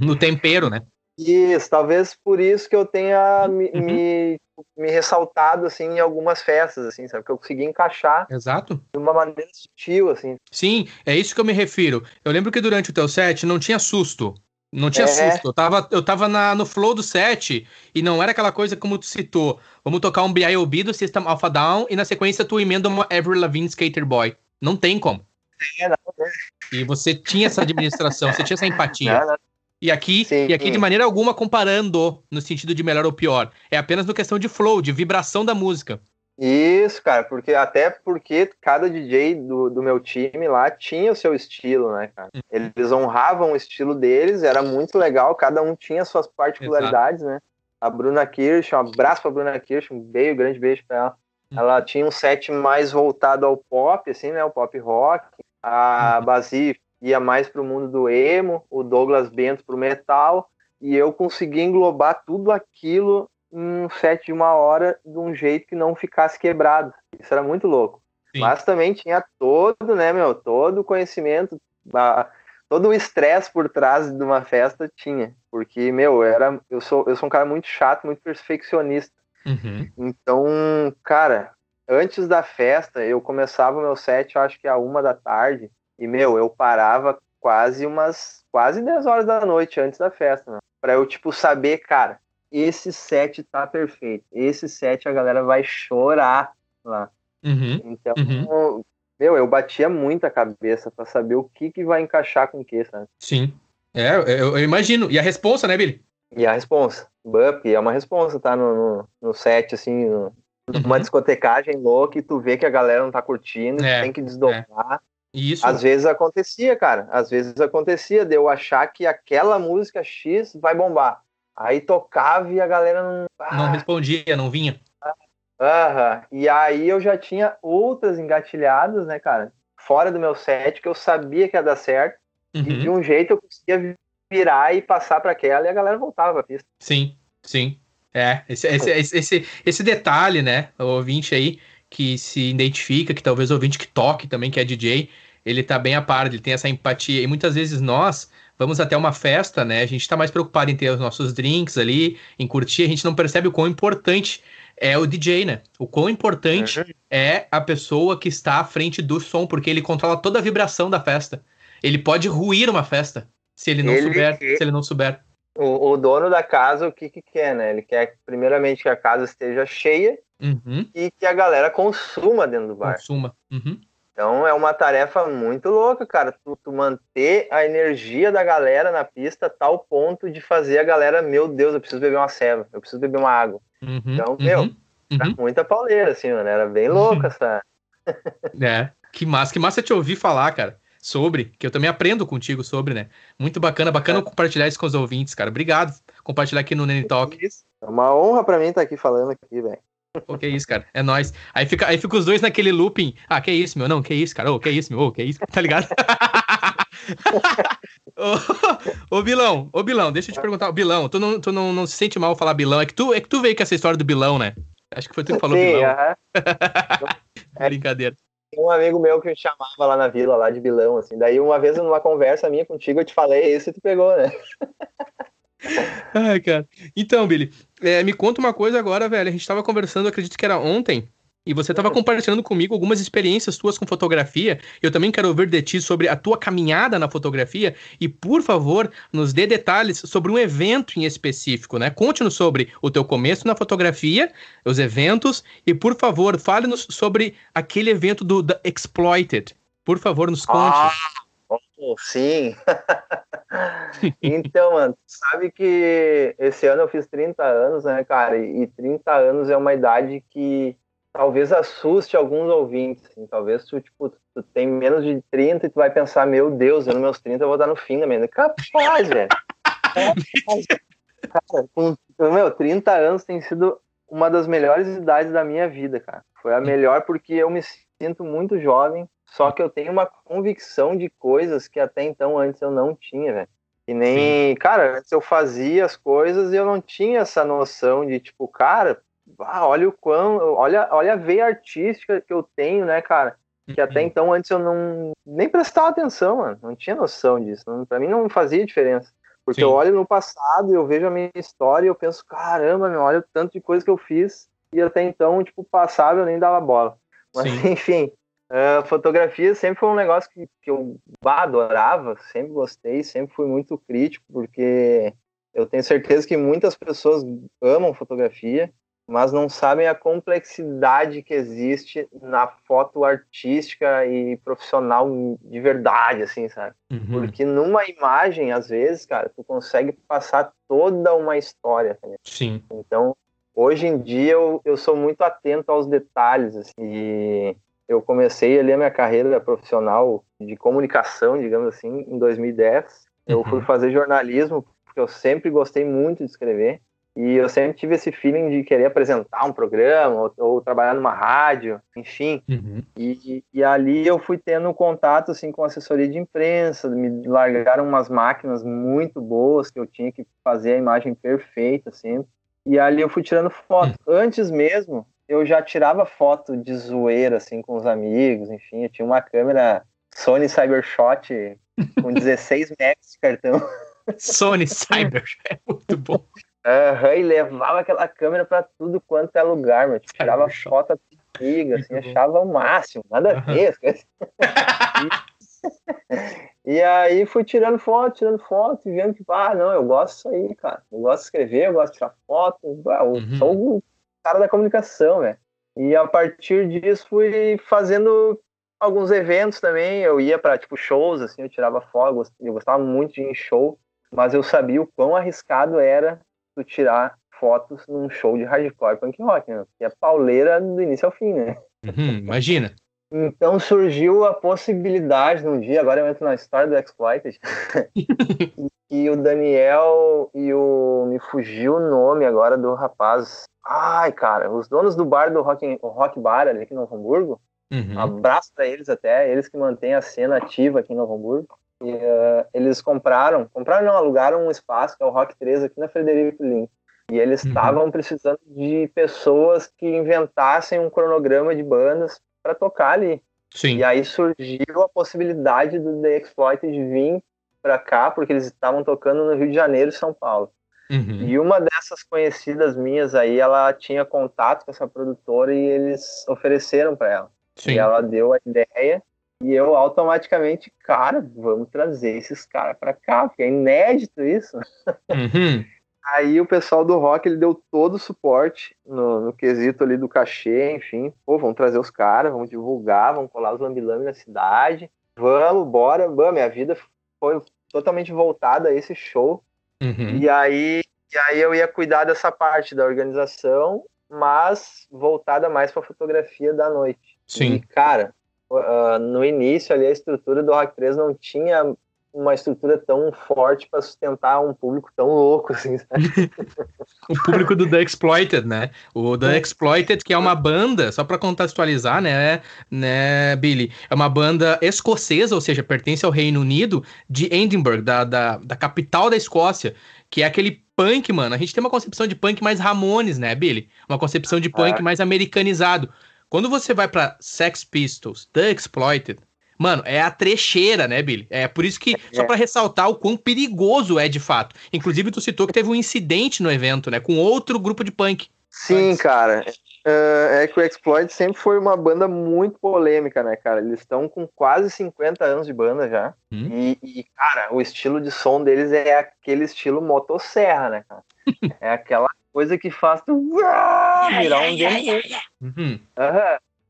No tempero, né?
Isso, talvez por isso que eu tenha me, uhum. me, me, ressaltado, assim, em algumas festas, assim, sabe? Que eu consegui encaixar
Exato.
de uma maneira sutil, assim.
Sim, é isso que eu me refiro. Eu lembro que durante o teu set não tinha susto. Não tinha é. susto. Eu tava, eu tava na, no flow do set e não era aquela coisa como tu citou. Vamos tocar um B.I.O.B. do System Alpha Down e na sequência tu emenda uma Avril Lavigne Skater Boy. Não tem como. É, não, é. E você tinha essa administração, você tinha essa empatia. Não, não. E aqui, sim, e aqui de maneira alguma comparando no sentido de melhor ou pior. É apenas no questão de flow, de vibração da música.
Isso, cara, porque até porque cada DJ do, do meu time lá tinha o seu estilo, né, cara? Uhum. Eles honravam o estilo deles, era muito legal, cada um tinha suas particularidades, Exato. né? A Bruna Kirsch, um abraço pra Bruna Kirsch, um beijo, um grande beijo pra ela. Uhum. Ela tinha um set mais voltado ao pop, assim, né? O pop rock. A uhum. Basi ia mais pro mundo do emo, o Douglas Bento pro metal. E eu consegui englobar tudo aquilo um set de uma hora de um jeito que não ficasse quebrado. Isso era muito louco. Sim. Mas também tinha todo, né, meu, todo o conhecimento, a, todo o estresse por trás de uma festa tinha. Porque, meu, era, eu, sou, eu sou um cara muito chato, muito perfeccionista. Uhum. Então, cara, antes da festa, eu começava o meu set, eu acho que a uma da tarde, e, meu, eu parava quase umas, quase 10 horas da noite antes da festa, né? Pra eu, tipo, saber, cara, esse set tá perfeito. Esse set a galera vai chorar lá. Uhum, então, uhum. meu, eu batia muita cabeça para saber o que, que vai encaixar com o que, sabe?
Sim. É, eu, eu, imagino. E a responsa, né, Billy?
E a responsa. Bup é uma responsa, tá? No, no, no set, assim, no, uhum. uma discotecagem louca e tu vê que a galera não tá curtindo, é, tem que desdobrar. É. Isso. Às vezes acontecia, cara. Às vezes acontecia de eu achar que aquela música X vai bombar. Aí tocava e a galera não.
Ah, não respondia, não vinha.
Aham. E aí eu já tinha outras engatilhadas, né, cara? Fora do meu set, que eu sabia que ia dar certo. Uhum. E de um jeito eu conseguia virar e passar para aquela e a galera voltava pra pista.
Sim, sim. É, esse, esse, esse, esse, detalhe, né? O ouvinte aí que se identifica, que talvez o ouvinte que toque também, que é DJ, ele tá bem a par, ele tem essa empatia. E muitas vezes nós vamos até uma festa, né? A gente tá mais preocupado em ter os nossos drinks ali, em curtir, a gente não percebe o quão importante é o DJ, né? O quão importante uhum. é a pessoa que está à frente do som, porque ele controla toda a vibração da festa. Ele pode ruir uma festa se ele não ele, souber, se ele não souber.
O, o, dono da casa, o que que quer, né? Ele quer, primeiramente, que a casa esteja cheia uhum. e que a galera consuma dentro do bar.
Consuma. Uhum.
Então é uma tarefa muito louca, cara. Tu, tu, manter a energia da galera na pista a tal ponto de fazer a galera, meu Deus, eu preciso beber uma ceva, eu preciso beber uma água. Uhum, então, meu, uhum, uhum. muita pauleira, assim, mano. Era bem louca essa.
é, que massa, que massa te ouvir falar, cara. Sobre, que eu também aprendo contigo sobre, né? Muito bacana, bacana é. compartilhar isso com os ouvintes, cara. Obrigado por compartilhar aqui no Nene Talk.
É uma honra para mim estar aqui falando aqui, velho.
Pô, que isso, cara. É nóis. Aí fica, aí fica os dois naquele looping. Ah, que isso, meu? Não, que isso, cara. Ô, oh, que isso, meu? Ô, oh, que isso, tá ligado? ô, ô, Bilão, ô, Bilão, deixa eu te perguntar. Bilão, tu não, tu não, não se sente mal falar Bilão? É que, tu, é que tu veio com essa história do Bilão, né? Acho que foi tu que falou Sim, Bilão. Uh -huh. Brincadeira.
Tem um amigo meu que me chamava lá na vila, lá de Bilão, assim. Daí uma vez numa conversa minha contigo, eu te falei isso e tu pegou, né?
Ai, cara. Então, Billy, é, me conta uma coisa agora, velho. A gente tava conversando, acredito que era ontem, e você estava compartilhando comigo algumas experiências tuas com fotografia. Eu também quero ouvir de ti sobre a tua caminhada na fotografia e, por favor, nos dê detalhes sobre um evento em específico, né? Conte-nos sobre o teu começo na fotografia, os eventos e, por favor, fale-nos sobre aquele evento do The Exploited. Por favor, nos conte. Ah,
sim. então, mano, sabe que esse ano eu fiz 30 anos, né, cara? E 30 anos é uma idade que talvez assuste alguns ouvintes. Assim. Talvez tu, tipo, tu tem menos de 30 e tu vai pensar, meu Deus, eu nos meus 30 eu vou dar no fim da minha vida. Capaz, velho. Cara, com meu, 30 anos tem sido uma das melhores idades da minha vida, cara. Foi a melhor porque eu me sinto muito jovem, só que eu tenho uma convicção de coisas que até então antes eu não tinha, velho. E nem, Sim. cara, antes eu fazia as coisas e eu não tinha essa noção de tipo, cara, ah, olha o quão, olha, olha a veia artística que eu tenho, né, cara? Que até uhum. então antes eu não nem prestava atenção, mano, não tinha noção disso. Para mim não fazia diferença. Porque Sim. eu olho no passado, eu vejo a minha história e eu penso, caramba, meu, olha o tanto de coisa que eu fiz e até então, tipo, passava eu nem dava bola. Mas Sim. enfim, a fotografia sempre foi um negócio que, que eu adorava, sempre gostei, sempre fui muito crítico, porque eu tenho certeza que muitas pessoas amam fotografia mas não sabem a complexidade que existe na foto artística e profissional de verdade, assim, sabe? Uhum. Porque numa imagem, às vezes, cara, tu consegue passar toda uma história. Tá
Sim.
Então, hoje em dia, eu, eu sou muito atento aos detalhes, assim, e eu comecei ali a minha carreira profissional de comunicação, digamos assim, em 2010. Eu fui uhum. fazer jornalismo, porque eu sempre gostei muito de escrever. E eu sempre tive esse feeling de querer apresentar um programa ou, ou trabalhar numa rádio, enfim. Uhum. E, e, ali eu fui tendo contato assim com assessoria de imprensa, me largaram umas máquinas muito boas que eu tinha que fazer a imagem perfeita sempre. E ali eu fui tirando foto. Uhum. Antes mesmo, eu já tirava foto de zoeira assim com os amigos, enfim, eu tinha uma câmera Sony Cybershot com 16 megas de cartão.
Sony Cybershot, é muito bom.
Uhum, e levava aquela câmera para tudo quanto é lugar, meu. Tipo, tirava foto antiga, assim, achava o máximo, nada a ver. e, e aí fui tirando foto, tirando foto, e vendo que, ah, não, eu gosto disso aí, cara. Eu gosto de escrever, eu gosto de tirar foto. Eu uhum. sou o cara da comunicação, né? E a partir disso fui fazendo alguns eventos também. Eu ia para tipo shows, assim, eu tirava foto, eu gostava muito de ir em show, mas eu sabia o quão arriscado era tu tirar fotos num show de hardcore punk rock, né? Que é pauleira do início ao fim, né?
Uhum, imagina.
Então surgiu a possibilidade num dia, agora eu entro na história do Exploited, e o Daniel e o. Me fugiu o nome agora do rapaz. Ai, cara, os donos do bar do Rock, Rock Bar ali aqui no Hamburgo. Uhum. Um abraço para eles até, eles que mantêm a cena ativa aqui em Novo Hamburgo. E, uh, eles compraram, compraram não, alugaram um espaço, que é o Rock 3, aqui na Frederico Lins. E eles uhum. estavam uhum. precisando de pessoas que inventassem um cronograma de bandas para tocar ali. Sim. E aí surgiu a possibilidade do The Exploited vir para cá, porque eles estavam tocando no Rio de Janeiro e São Paulo. Uhum. E uma dessas conhecidas minhas aí, ela tinha contato com essa produtora e eles ofereceram para ela. Sim. E ela deu a ideia e eu automaticamente, cara, vamos trazer esses caras para cá, porque é inédito isso. Uhum. Aí o pessoal do rock ele deu todo o suporte no, no quesito ali do cachê, enfim. Pô, vamos trazer os caras, vamos divulgar, vamos colar os lambilame na cidade. Vamos, bora. Bom, minha vida foi totalmente voltada a esse show. Uhum. E aí e aí eu ia cuidar dessa parte da organização, mas voltada mais para fotografia da noite. Sim. E, cara, uh, no início ali a estrutura do Rock 3 não tinha uma estrutura tão forte para sustentar um público tão louco, assim,
o público do The Exploited, né? O The Exploited, que é uma banda, só para contextualizar, né, né, Billy? É uma banda escocesa, ou seja, pertence ao Reino Unido, de Edinburgh, da, da, da capital da Escócia, que é aquele punk, mano. A gente tem uma concepção de punk mais Ramones, né, Billy? Uma concepção de punk é. mais americanizado. Quando você vai para Sex Pistols, The Exploited, Mano, é a trecheira, né, Billy? É por isso que, é. só para ressaltar o quão perigoso é de fato. Inclusive, tu citou que teve um incidente no evento, né, com outro grupo de punk.
Sim, Antes. cara. Uh, é que o Exploit sempre foi uma banda muito polêmica, né, cara? Eles estão com quase 50 anos de banda já. Hum. E, e, cara, o estilo de som deles é aquele estilo motosserra, né, cara? é aquela coisa que faz tu virar um demônio. Uhum. Uhum.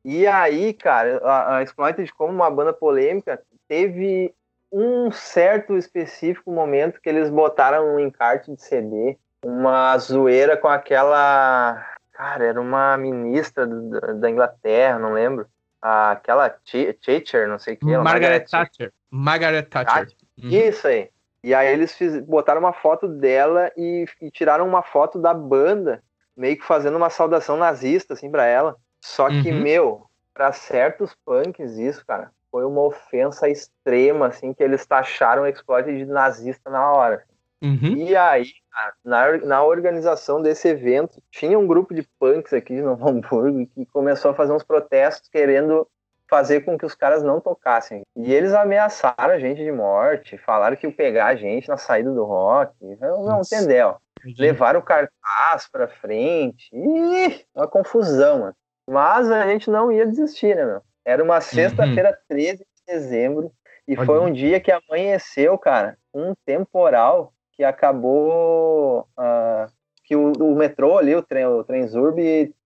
E aí, cara, a, a Exploited, como uma banda polêmica, teve um certo específico momento que eles botaram um encarte de CD, uma zoeira com aquela. Cara, era uma ministra da, da Inglaterra, não lembro. Aquela Thatcher, não sei o que.
Margaret, Margaret Thatcher. Margaret Thatcher.
Uhum. Isso aí. E aí eles fiz, botaram uma foto dela e, e, tiraram uma foto da banda, meio que fazendo uma saudação nazista, assim, pra ela. Só que, uhum. meu, para certos punks, isso, cara, foi uma ofensa extrema, assim, que eles taxaram o exploit de nazista na hora. Uhum. E aí, cara, na, na organização desse evento, tinha um grupo de punks aqui de Novo Hamburgo que começou a fazer uns protestos querendo fazer com que os caras não tocassem. E eles ameaçaram a gente de morte, falaram que iam pegar a gente na saída do rock. Não, não entendeu? Levaram o cartaz pra frente. Ih, uma confusão, mano. Mas a gente não ia desistir, né, meu? Era uma sexta-feira, uhum. 13 de dezembro, e Olha. foi um dia que amanheceu, cara, um temporal que acabou. Uh, que o, o, metrô ali, o trem, o trem Zurb,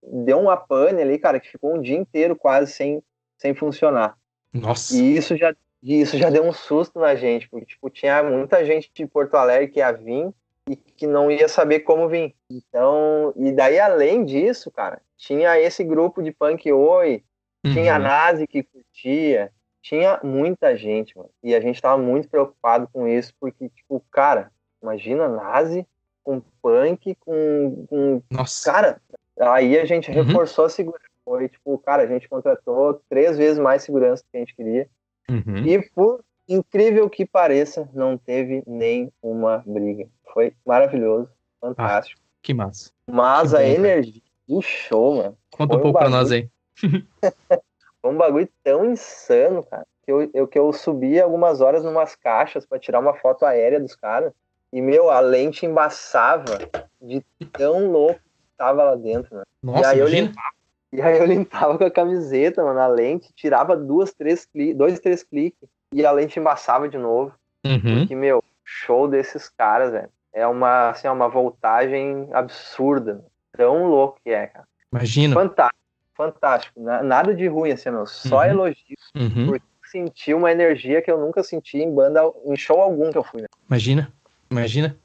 deu uma pane ali, cara, que ficou um dia inteiro quase sem, sem funcionar. Nossa. E isso já, isso já deu um susto na gente, porque tipo, tinha muita gente de Porto Alegre que ia vir e que não ia saber como vir. Então, e daí além disso, cara, tinha esse grupo de punk oi, uhum. tinha a Nazi que curtia, tinha muita gente, mano. E a gente tava muito preocupado com isso, porque, tipo, cara, imagina Nazi com punk, com. com... Nossa. Cara, aí a gente uhum. reforçou a segurança. Foi, tipo, cara, a gente contratou três vezes mais segurança que a gente queria. Uhum. E por incrível que pareça, não teve nem uma briga. Foi maravilhoso, fantástico. Ah,
que massa.
Mas que a bom, energia do show, mano.
Conta um pouco um pra nós aí.
foi um bagulho tão insano, cara, que eu, eu, que eu subi algumas horas numas caixas para tirar uma foto aérea dos caras. E, meu, a lente embaçava de tão louco que tava lá dentro, mano. Nossa, e aí imagina. eu limpava, e aí eu limpava com a camiseta, mano, a lente, tirava duas, três cliques, dois, três cliques e a lente embaçava de novo. Uhum. Porque, meu, show desses caras, velho. É uma, assim, é uma voltagem absurda. Tão louco que é, cara.
Imagina.
Fantástico, fantástico. Nada de ruim, assim, meu. Só uhum. elogios. Uhum. Porque senti uma energia que eu nunca senti em banda, em show algum que eu fui, né?
Imagina, imagina.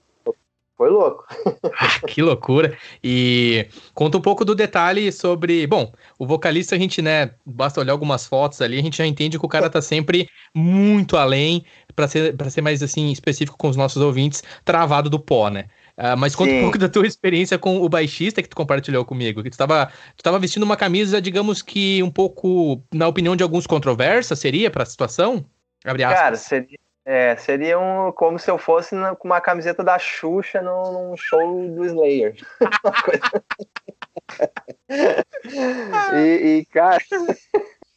Foi louco.
Ah, que loucura. E conta um pouco do detalhe sobre. Bom, o vocalista, a gente, né, basta olhar algumas fotos ali, a gente já entende que o cara tá sempre muito além, para ser, pra ser mais assim, específico com os nossos ouvintes, travado do pó, né? Uh, mas conta Sim. um pouco da tua experiência com o baixista que tu compartilhou comigo. Que tu estava tu tava vestindo uma camisa, digamos que um pouco, na opinião de alguns, controversa, seria para a situação?
Cara, seria, é, seria um, como se eu fosse na, com uma camiseta da Xuxa no, num show do Slayer. e, e, cara,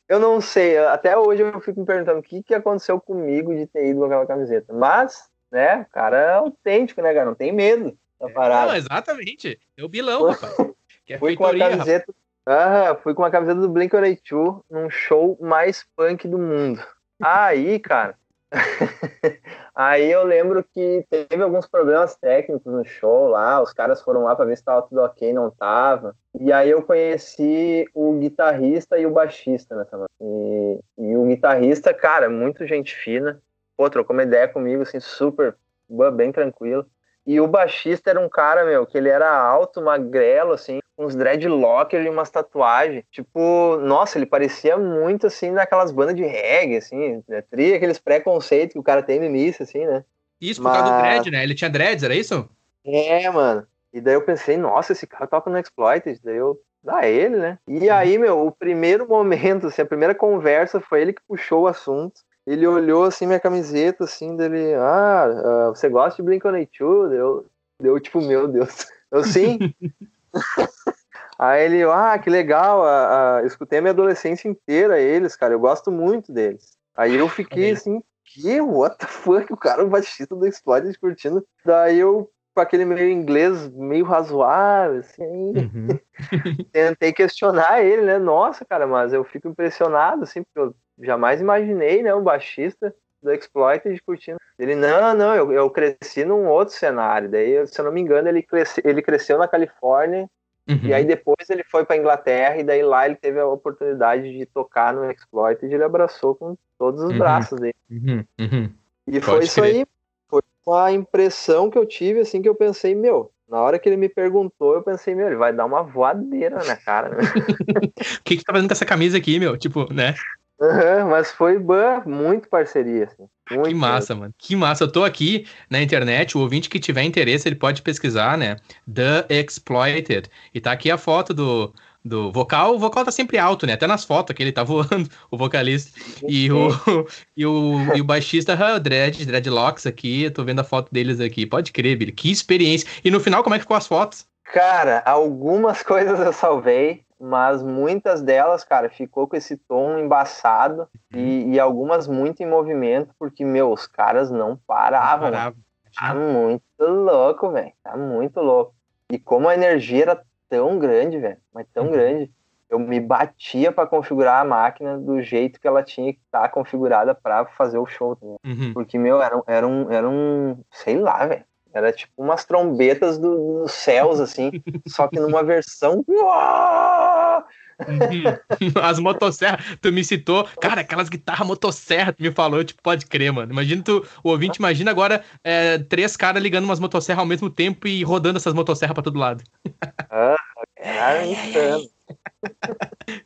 eu não sei, até hoje eu fico me perguntando o que, que aconteceu comigo de ter ido com aquela camiseta. Mas, né, o cara é autêntico, né, cara? Não tem medo da é, parada. Não,
exatamente. É o bilão, rapaz.
Que é fui feitoria, com a camiseta. Ah, fui com a camiseta do Blink-182 num show mais punk do mundo. Aí, cara, Aí eu lembro que teve alguns problemas técnicos no show lá, os caras foram lá para ver se tava tudo ok, não tava. E aí eu conheci o guitarrista e o baixista nessa e, e o guitarrista, cara, muito gente fina. Pô, trocou uma ideia comigo, assim, super, bem tranquilo. E o baixista era um cara, meu, que ele era alto, magrelo, assim, uns dreadlockers e umas tatuagens. Tipo, nossa, ele parecia muito, assim, naquelas bandas de reggae, assim, né? Tria aqueles preconceitos que o cara tem no início, assim, né?
Isso, por Mas... causa do dread, né? Ele tinha dreads, era isso?
É, mano. E daí eu pensei, nossa, esse cara toca no Exploited. Daí eu, dá ele, né? E aí, meu, o primeiro momento, assim, a primeira conversa foi ele que puxou o assunto ele olhou assim minha camiseta, assim, dele, ah, uh, você gosta de Blink-182? Eu, deu tipo, meu Deus. Eu sim. Aí ele, ah, que legal, uh, uh, escutei a minha adolescência inteira eles, cara, eu gosto muito deles. Aí eu fiquei assim, que, what the fuck, o cara, o baixista do Explode curtindo. Daí eu, com aquele meio inglês meio razoável, assim, uhum. tentei questionar ele, né, nossa, cara, mas eu fico impressionado, assim, porque eu jamais imaginei, né, um baixista do Exploited curtindo. Ele, não, não, eu, eu cresci num outro cenário. Daí, se eu não me engano, ele, cresce, ele cresceu na Califórnia uhum. e aí depois ele foi para Inglaterra e daí lá ele teve a oportunidade de tocar no Exploited e ele abraçou com todos os uhum. braços dele. Uhum. uhum. E Pode foi isso crer. aí. Uma impressão que eu tive, assim, que eu pensei, meu, na hora que ele me perguntou, eu pensei, meu, ele vai dar uma voadeira na cara, né?
O que que tá fazendo com essa camisa aqui, meu? Tipo, né?
Uhum, mas foi bah, muito parceria. Assim. Muito
que massa, mano. Que massa. Eu tô aqui na internet, o ouvinte que tiver interesse, ele pode pesquisar, né? The Exploited. E tá aqui a foto do, do vocal. O vocal tá sempre alto, né? Até nas fotos que ele tá voando, o vocalista. E o, e o, e o baixista, uh, Dread, Dreadlocks aqui. Eu tô vendo a foto deles aqui. Pode crer, Billy. Que experiência. E no final, como é que ficou as fotos?
Cara, algumas coisas eu salvei mas muitas delas, cara, ficou com esse tom embaçado e, e, algumas muito em movimento, porque, meu, os caras não paravam. Não Tá muito louco, velho. Tá muito louco. E como a energia era tão grande, velho, mas tão uhum. grande, eu me batia para configurar a máquina do jeito que ela tinha que estar tá configurada para fazer o show. Uhum. Porque, meu, era, era, um, era um, sei lá, velho. Era tipo umas trombetas do, dos céus, assim, só que numa versão.
As motosserras, tu me citou, cara, aquelas guitarras motosserra, tu me falou, tipo, pode crer, mano. Imagina tu, o ouvinte, imagina agora é, três caras ligando umas motosserras ao mesmo tempo e rodando essas motosserras pra todo lado. Ah, cara, insano.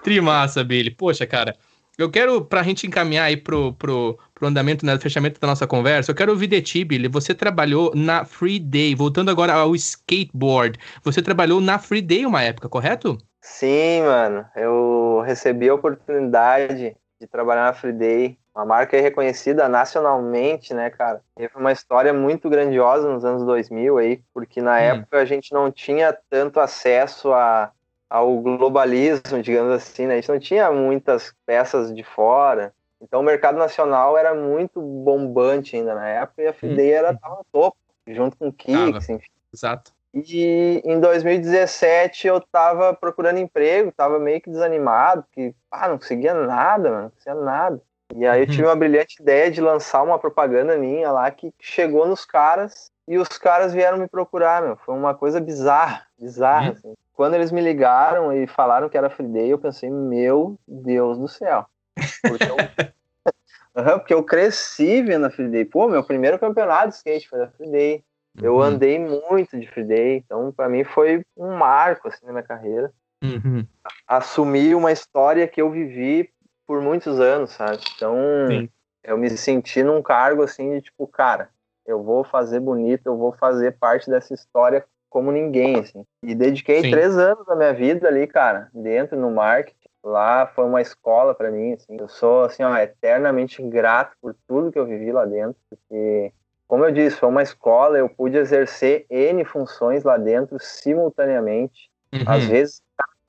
Trimassa, Billy. Poxa, cara, eu quero, pra gente encaminhar aí pro, pro, pro andamento, né, fechamento da nossa conversa, eu quero ouvir de ti, Billy. Você trabalhou na Free Day, voltando agora ao skateboard. Você trabalhou na Free Day uma época, correto?
Sim, mano. Eu recebi a oportunidade de trabalhar na Free Day, uma marca reconhecida nacionalmente, né, cara? E foi uma história muito grandiosa nos anos 2000 aí, porque na hum. época a gente não tinha tanto acesso a ao globalismo, digamos assim, né? A gente não tinha muitas peças de fora. Então o mercado nacional era muito bombante ainda na época e a Fidei era tava no topo, junto com o Kicks, enfim.
Exato.
E em 2017 eu tava procurando emprego, tava meio que desanimado, porque ah, não conseguia nada, mano, não conseguia nada. E aí eu tive uma brilhante ideia de lançar uma propaganda minha lá que chegou nos caras e os caras vieram me procurar, meu. Foi uma coisa bizarra, bizarra, uhum. assim. Quando eles me ligaram e falaram que era Free Day, eu pensei, meu Deus do céu. Porque eu, uhum, porque eu cresci vendo a Free Day. Pô, meu primeiro campeonato de skate foi da Free Day. Eu uhum. andei muito de free day, então para mim foi um marco assim na minha carreira. Uhum. Assumir uma história que eu vivi por muitos anos, sabe? Então, Sim. eu me senti num cargo assim de tipo, cara, eu vou fazer bonito, eu vou fazer parte dessa história como ninguém, assim. E dediquei Sim. três anos da minha vida ali, cara, dentro no marketing. Lá foi uma escola para mim, assim. Eu sou, assim, ó, eternamente grato por tudo que eu vivi lá dentro, porque, como eu disse, foi uma escola, eu pude exercer N funções lá dentro simultaneamente. Uhum. Às vezes,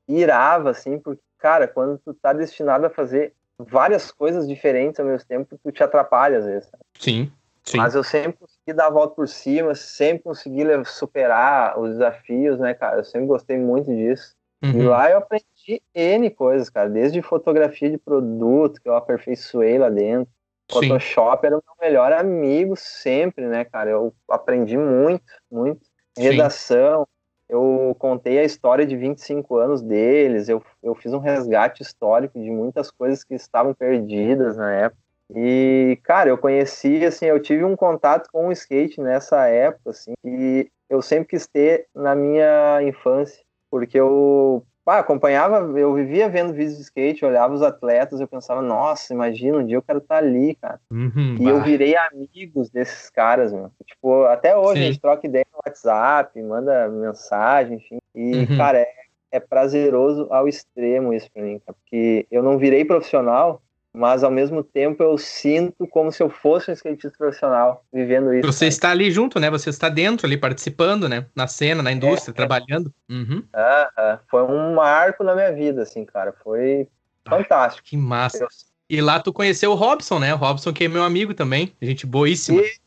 irava, assim, porque, cara, quando tu tá destinado a fazer várias coisas diferentes ao mesmo tempo, tu te atrapalha às vezes.
Sim. Sim.
Mas eu sempre consegui dar a volta por cima, sempre consegui superar os desafios, né, cara? Eu sempre gostei muito disso. Uhum. E lá eu aprendi N coisas, cara. Desde fotografia de produto, que eu aperfeiçoei lá dentro. Sim. Photoshop era o meu melhor amigo sempre, né, cara? Eu aprendi muito, muito. Redação. Sim. Eu contei a história de 25 anos deles. Eu, eu fiz um resgate histórico de muitas coisas que estavam perdidas na época. E, cara, eu conheci, assim, eu tive um contato com o skate nessa época, assim, e eu sempre quis ter na minha infância, porque eu pá, acompanhava, eu vivia vendo vídeos de skate, olhava os atletas, eu pensava, nossa, imagina, um dia eu quero estar tá ali, cara. Uhum, e bah. eu virei amigos desses caras, mano. Tipo, até hoje Sim. a gente troca ideia no WhatsApp, manda mensagem, enfim. E, uhum. cara, é, é prazeroso ao extremo isso pra mim, cara, porque eu não virei profissional, mas ao mesmo tempo eu sinto como se eu fosse um skatista profissional vivendo isso.
Você está ali junto, né? Você está dentro ali participando, né? Na cena, na indústria, é, trabalhando.
Uhum. Ah, foi um marco na minha vida, assim, cara. Foi fantástico.
Ah, que massa. Eu... E lá tu conheceu o Robson, né? O Robson que é meu amigo também, gente boíssima.
Isso,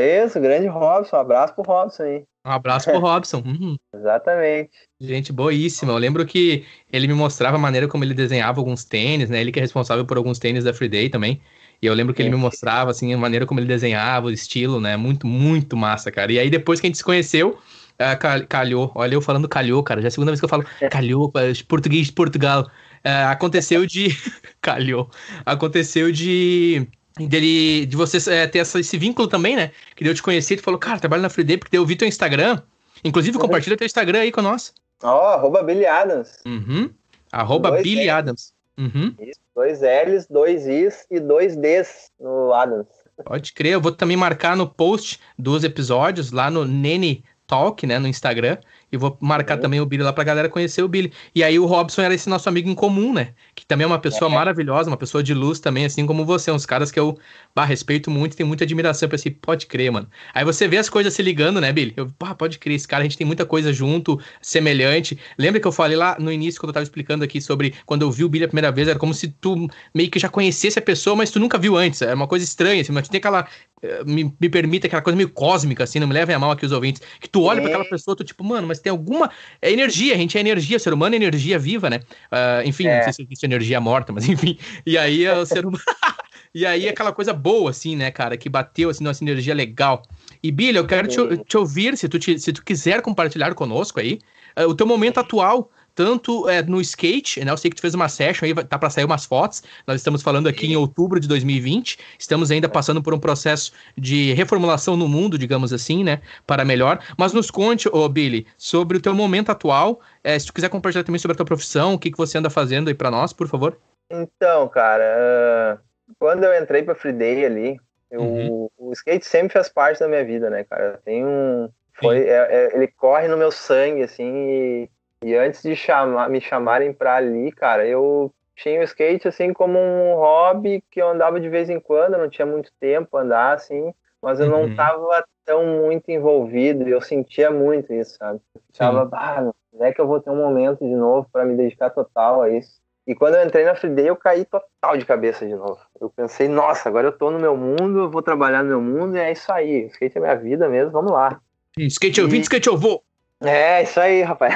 isso, grande Robson. Um abraço pro Robson aí.
Um abraço pro Robson. Uhum.
Exatamente.
Gente boíssima. Eu lembro que ele me mostrava a maneira como ele desenhava alguns tênis, né? Ele que é responsável por alguns tênis da Free Day também. E eu lembro que ele me mostrava, assim, a maneira como ele desenhava, o estilo, né? Muito, muito massa, cara. E aí, depois que a gente se conheceu, uh, calhou. Olha, eu falando calhou, cara. Já é a segunda vez que eu falo calhou, português de Portugal. Uh, aconteceu de. calhou. Aconteceu de dele, de você é, ter essa, esse vínculo também, né? Que deu te conhecer, tu falou, cara, trabalho na Free porque eu vi teu Instagram. Inclusive, uhum. compartilha teu Instagram aí com nós.
Ó, oh, arroba Billy Adams.
Uhum. Arroba dois Billy L's. Adams. Uhum.
Isso, dois L's, dois Is e dois Ds no Adams.
Pode crer, eu vou também marcar no post dos episódios lá no Nene Talk, né, no Instagram. E vou marcar também o Billy lá pra galera conhecer o Billy. E aí o Robson era esse nosso amigo em comum, né? Que também é uma pessoa é. maravilhosa, uma pessoa de luz também, assim como você. Uns caras que eu bah, respeito muito e tenho muita admiração. pra esse pode crer, mano. Aí você vê as coisas se ligando, né, Billy? Eu, bah, pode crer, esse cara, a gente tem muita coisa junto, semelhante. Lembra que eu falei lá no início, quando eu tava explicando aqui sobre quando eu vi o Billy a primeira vez, era como se tu meio que já conhecesse a pessoa, mas tu nunca viu antes. É uma coisa estranha, assim, mas tu tem aquela. Eh, me, me permite aquela coisa meio cósmica, assim, não me levem a mal aqui os ouvintes. Que tu olha é. pra aquela pessoa, tu tipo, mano, mas tem alguma é energia, a gente é energia, o ser humano é energia viva, né? Uh, enfim, é. não sei se existe energia morta, mas enfim. E aí é o ser humano. e aí aquela coisa boa, assim, né, cara, que bateu assim, nossa energia legal. E Billy, eu quero te, te ouvir, se tu, te, se tu quiser compartilhar conosco aí, uh, o teu momento atual tanto é, no skate, né? Eu sei que tu fez uma session aí, tá para sair umas fotos. Nós estamos falando aqui em outubro de 2020. Estamos ainda passando por um processo de reformulação no mundo, digamos assim, né? Para melhor. Mas nos conte, ô Billy, sobre o teu momento atual. É, se tu quiser compartilhar também sobre a tua profissão, o que, que você anda fazendo aí para nós, por favor.
Então, cara, uh, quando eu entrei para Free Day ali, eu, uhum. o skate sempre faz parte da minha vida, né, cara? Tem um. Foi, é, é, ele corre no meu sangue, assim, e e antes de chamar, me chamarem para ali, cara, eu tinha o skate assim como um hobby que eu andava de vez em quando, não tinha muito tempo andar assim, mas eu não estava uhum. tão muito envolvido e eu sentia muito isso, sabe? Eu ah, é que eu vou ter um momento de novo para me dedicar total a isso. E quando eu entrei na Free eu caí total de cabeça de novo. Eu pensei, nossa, agora eu tô no meu mundo, eu vou trabalhar no meu mundo e é isso aí. Skate é minha vida mesmo, vamos lá.
Skate eu vim, skate eu vou.
É, isso aí, rapaz.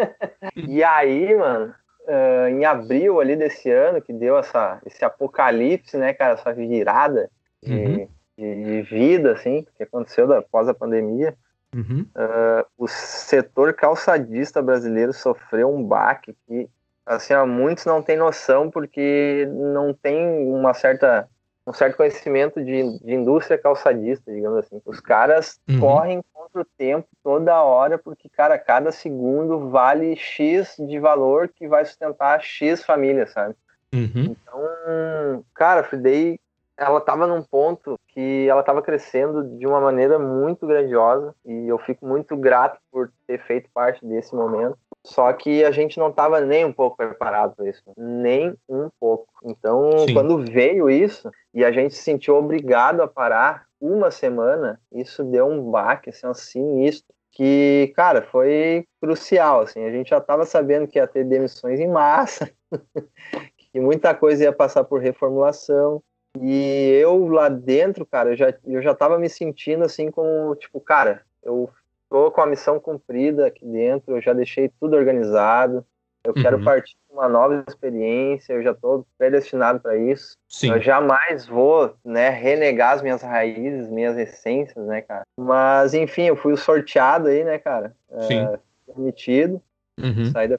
e aí, mano, uh, em abril ali desse ano, que deu essa, esse apocalipse, né, cara, essa virada de, uhum. de, de vida, assim, que aconteceu após a pandemia, uhum. uh, o setor calçadista brasileiro sofreu um baque que, assim, ó, muitos não têm noção porque não tem uma certa um certo conhecimento de, de indústria calçadista, digamos assim. Os caras uhum. correm contra o tempo toda hora, porque, cara, cada segundo vale X de valor que vai sustentar X família, sabe?
Uhum.
Então, cara, daí ela estava num ponto que ela estava crescendo de uma maneira muito grandiosa e eu fico muito grato por ter feito parte desse momento. Só que a gente não estava nem um pouco preparado para isso, nem um pouco. Então, Sim. quando veio isso e a gente se sentiu obrigado a parar uma semana, isso deu um baque assim, um sinistro que, cara, foi crucial, assim, a gente já estava sabendo que ia ter demissões em massa, que muita coisa ia passar por reformulação, e eu lá dentro, cara, eu já, eu já tava me sentindo assim como, tipo, cara, eu tô com a missão cumprida aqui dentro, eu já deixei tudo organizado, eu uhum. quero partir de uma nova experiência, eu já tô predestinado para isso.
Sim.
Eu jamais vou, né, renegar as minhas raízes, minhas essências, né, cara. Mas, enfim, eu fui sorteado aí, né, cara.
Sim. É,
permitido,
uhum.
saí da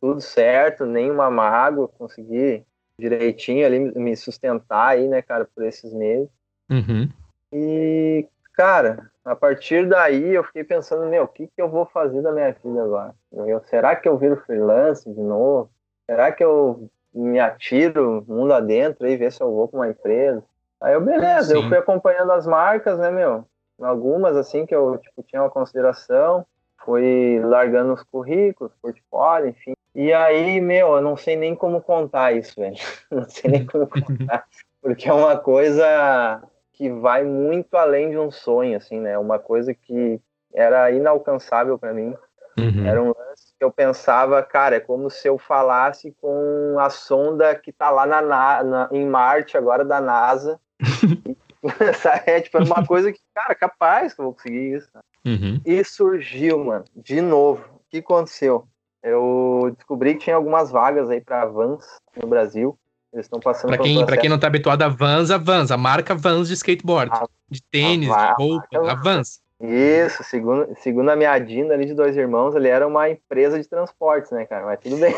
tudo certo, nenhuma mágoa, consegui direitinho ali, me sustentar aí, né, cara, por esses meses.
Uhum.
E, cara, a partir daí eu fiquei pensando, meu, o que, que eu vou fazer da minha vida agora? Eu, será que eu viro freelance de novo? Será que eu me atiro mundo adentro e ver se eu vou com uma empresa? Aí eu, beleza, Sim. eu fui acompanhando as marcas, né, meu? Algumas, assim, que eu, tipo, tinha uma consideração. Fui largando os currículos, portfólio, enfim. E aí, meu, eu não sei nem como contar isso, velho. Não sei nem como contar. Porque é uma coisa que vai muito além de um sonho, assim, né? Uma coisa que era inalcançável para mim.
Uhum.
Era um lance que eu pensava, cara, é como se eu falasse com a sonda que tá lá na, na em Marte agora da NASA. é tipo uma coisa que, cara, capaz que eu vou conseguir isso.
Uhum.
E surgiu, mano, de novo. O que aconteceu? Eu descobri que tinha algumas vagas aí para Vans no Brasil. Eles estão passando
para quem, pra quem não tá habituado a Vans, a Vans, a marca Vans de skateboard, a, de tênis, a, de roupa, a, a Vans.
Isso, segundo, segundo a minha Dina ali de dois irmãos, ele era uma empresa de transportes, né, cara? Mas tudo bem.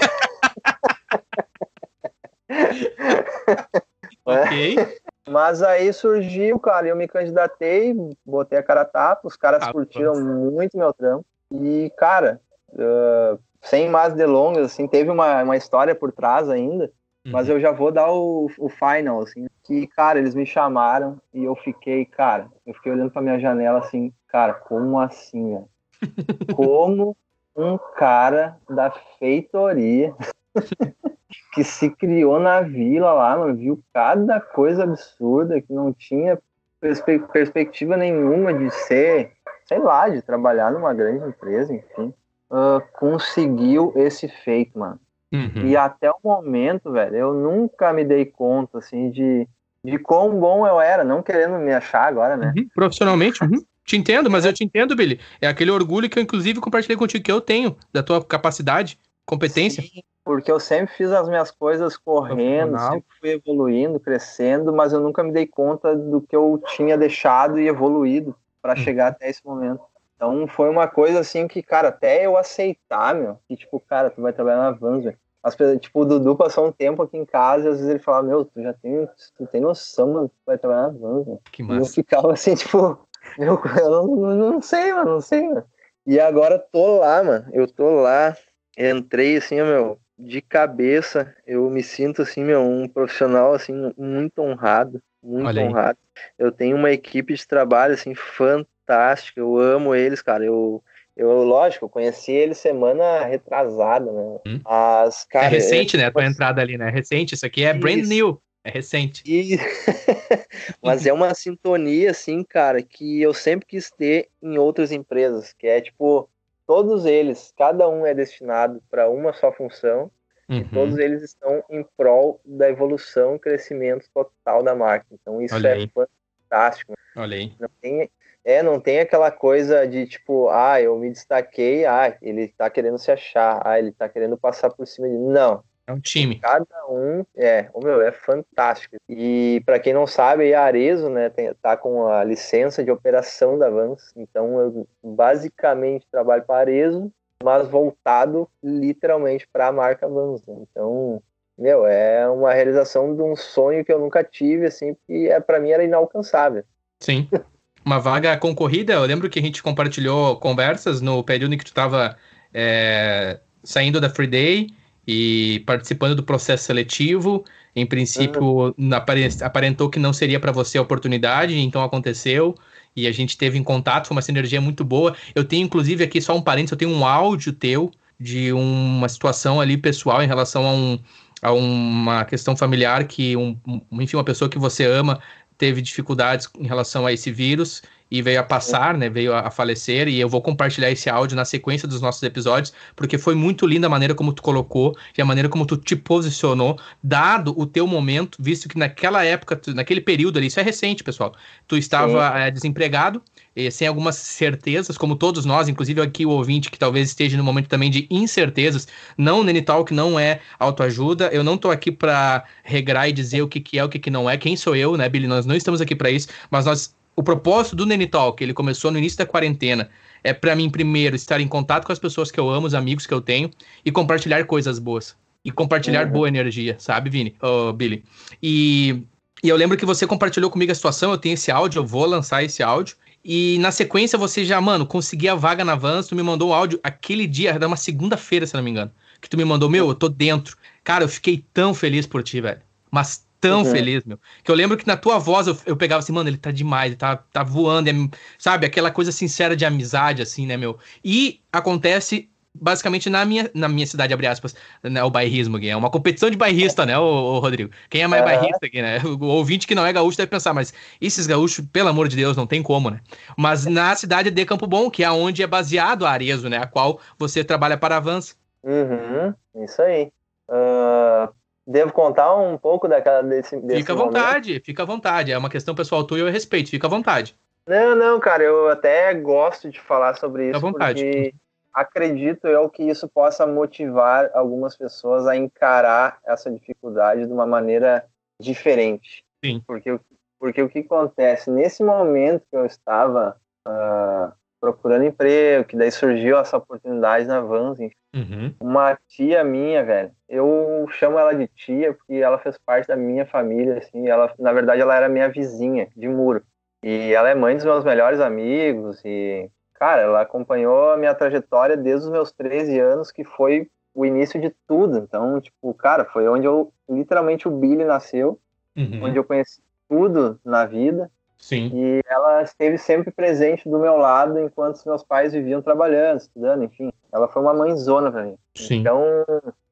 ok.
Mas aí surgiu, cara, eu me candidatei, botei a cara a tapa, os caras ah, curtiram muito meu trampo. E, cara, uh, sem mais delongas, assim, teve uma, uma história por trás ainda, uhum. mas eu já vou dar o, o final, assim, que, cara, eles me chamaram e eu fiquei, cara, eu fiquei olhando pra minha janela, assim, cara, como assim? Como um cara da feitoria que se criou na vila lá, mano, viu cada coisa absurda que não tinha perspe perspectiva nenhuma de ser, sei lá, de trabalhar numa grande empresa, enfim uh, conseguiu esse feito, mano.
Uhum.
E até o momento, velho, eu nunca me dei conta, assim, de, de quão bom eu era, não querendo me achar agora, né?
Uhum. Profissionalmente, uhum. Te entendo, mas eu te entendo, Billy. É aquele orgulho que eu, inclusive, compartilhei contigo que eu tenho, da tua capacidade, competência. Sim,
porque eu sempre fiz as minhas coisas correndo, sempre fui evoluindo, crescendo, mas eu nunca me dei conta do que eu tinha deixado e evoluído para hum. chegar até esse momento. Então foi uma coisa assim que, cara, até eu aceitar, meu, que tipo, cara, tu vai trabalhar na Vans, velho. As pessoas, tipo, o Dudu passou um tempo aqui em casa e às vezes ele falava, meu, tu já tem, tu tem noção, mano, tu vai trabalhar na Vans, velho.
Que massa.
E eu ficava assim, tipo, meu, eu não, não, sei, mano, não sei, mano. E agora tô lá, mano, eu tô lá, entrei assim, meu, de cabeça, eu me sinto assim, meu, um profissional assim muito honrado, muito honrado. Eu tenho uma equipe de trabalho assim fantástica fantástico, eu amo eles, cara. Eu, eu lógico, eu conheci eles semana retrasada, né?
Hum. As, cara, é recente, é, né? A tua entrada ali, né? Recente, isso aqui é isso. brand new. É recente.
E... Mas é uma sintonia, assim, cara, que eu sempre quis ter em outras empresas, que é tipo, todos eles, cada um é destinado para uma só função, uhum. e todos eles estão em prol da evolução e crescimento total da marca. Então isso é fantástico.
Olha aí.
Não tem, é, não tem aquela coisa de tipo, ah, eu me destaquei, ah, ele tá querendo se achar, ah, ele tá querendo passar por cima de. Não.
É um time.
Cada um, é, o meu, é fantástico. E para quem não sabe, a Arezo, né, tem, tá com a licença de operação da Vans, então eu basicamente trabalho para Arezo, mas voltado literalmente para a marca Vans. Né? Então, meu, é uma realização de um sonho que eu nunca tive, assim, que é, para mim era inalcançável.
Sim. uma vaga concorrida. Eu lembro que a gente compartilhou conversas no período em que tu estava é, saindo da Free Day e participando do processo seletivo. Em princípio, uhum. aparentou que não seria para você a oportunidade, então aconteceu. E a gente teve em contato, foi uma sinergia muito boa. Eu tenho, inclusive, aqui só um parênteses, eu tenho um áudio teu de uma situação ali pessoal em relação a, um, a uma questão familiar que, um, enfim, uma pessoa que você ama teve dificuldades em relação a esse vírus e veio a passar, né, veio a, falecer, e eu vou compartilhar esse áudio na sequência dos nossos episódios, porque foi muito linda a maneira como tu colocou e a maneira como tu te posicionou, dado o teu momento, visto que naquela época, naquele período ali, isso é recente, pessoal, tu estava é, desempregado, sem algumas certezas, como todos nós, inclusive aqui o ouvinte que talvez esteja no momento também de incertezas, não, Nene Talk não é autoajuda, eu não tô aqui para regrar e dizer o que, que é, o que, que não é, quem sou eu, né, Billy, nós não estamos aqui para isso, mas nós, o propósito do Nene Talk, ele começou no início da quarentena, é para mim, primeiro, estar em contato com as pessoas que eu amo, os amigos que eu tenho, e compartilhar coisas boas, e compartilhar uhum. boa energia, sabe, Vini, oh, Billy, e... E eu lembro que você compartilhou comigo a situação, eu tenho esse áudio, eu vou lançar esse áudio. E na sequência você já, mano, consegui a vaga na Vans, tu me mandou um áudio aquele dia, era uma segunda-feira, se não me engano. Que tu me mandou, meu, eu tô dentro. Cara, eu fiquei tão feliz por ti, velho. Mas tão uhum. feliz, meu. Que eu lembro que na tua voz eu, eu pegava assim, mano, ele tá demais, ele tá, tá voando, é, sabe? Aquela coisa sincera de amizade, assim, né, meu? E acontece basicamente na minha, na minha cidade, abre aspas, né, o bairrismo aqui. É uma competição de bairrista, né, o, Rodrigo? Quem é mais é. bairrista aqui, né? O ouvinte que não é gaúcho deve pensar, mas esses gaúchos, pelo amor de Deus, não tem como, né? Mas na cidade de Campo Bom, que é onde é baseado a Arezo, né? A qual você trabalha para Avança.
Uhum, isso aí. Uh, devo contar um pouco daquela desse, desse
Fica à vontade, fica à vontade. É uma questão pessoal tua e eu respeito, fica à vontade.
Não, não, cara, eu até gosto de falar sobre isso. Fica à vontade. Porque acredito eu que isso possa motivar algumas pessoas a encarar essa dificuldade de uma maneira diferente.
Sim.
Porque, porque o que acontece? Nesse momento que eu estava uh, procurando emprego, que daí surgiu essa oportunidade na Vans, uhum. uma tia minha, velho, eu chamo ela de tia porque ela fez parte da minha família, assim, ela, na verdade, ela era minha vizinha de muro. E ela é mãe dos meus melhores amigos e cara, ela acompanhou a minha trajetória desde os meus 13 anos, que foi o início de tudo. Então, tipo, cara, foi onde eu literalmente o Billy nasceu, uhum. onde eu conheci tudo na vida.
Sim.
E ela esteve sempre presente do meu lado enquanto os meus pais viviam trabalhando, estudando, enfim. Ela foi uma mãezona para mim.
Sim.
Então,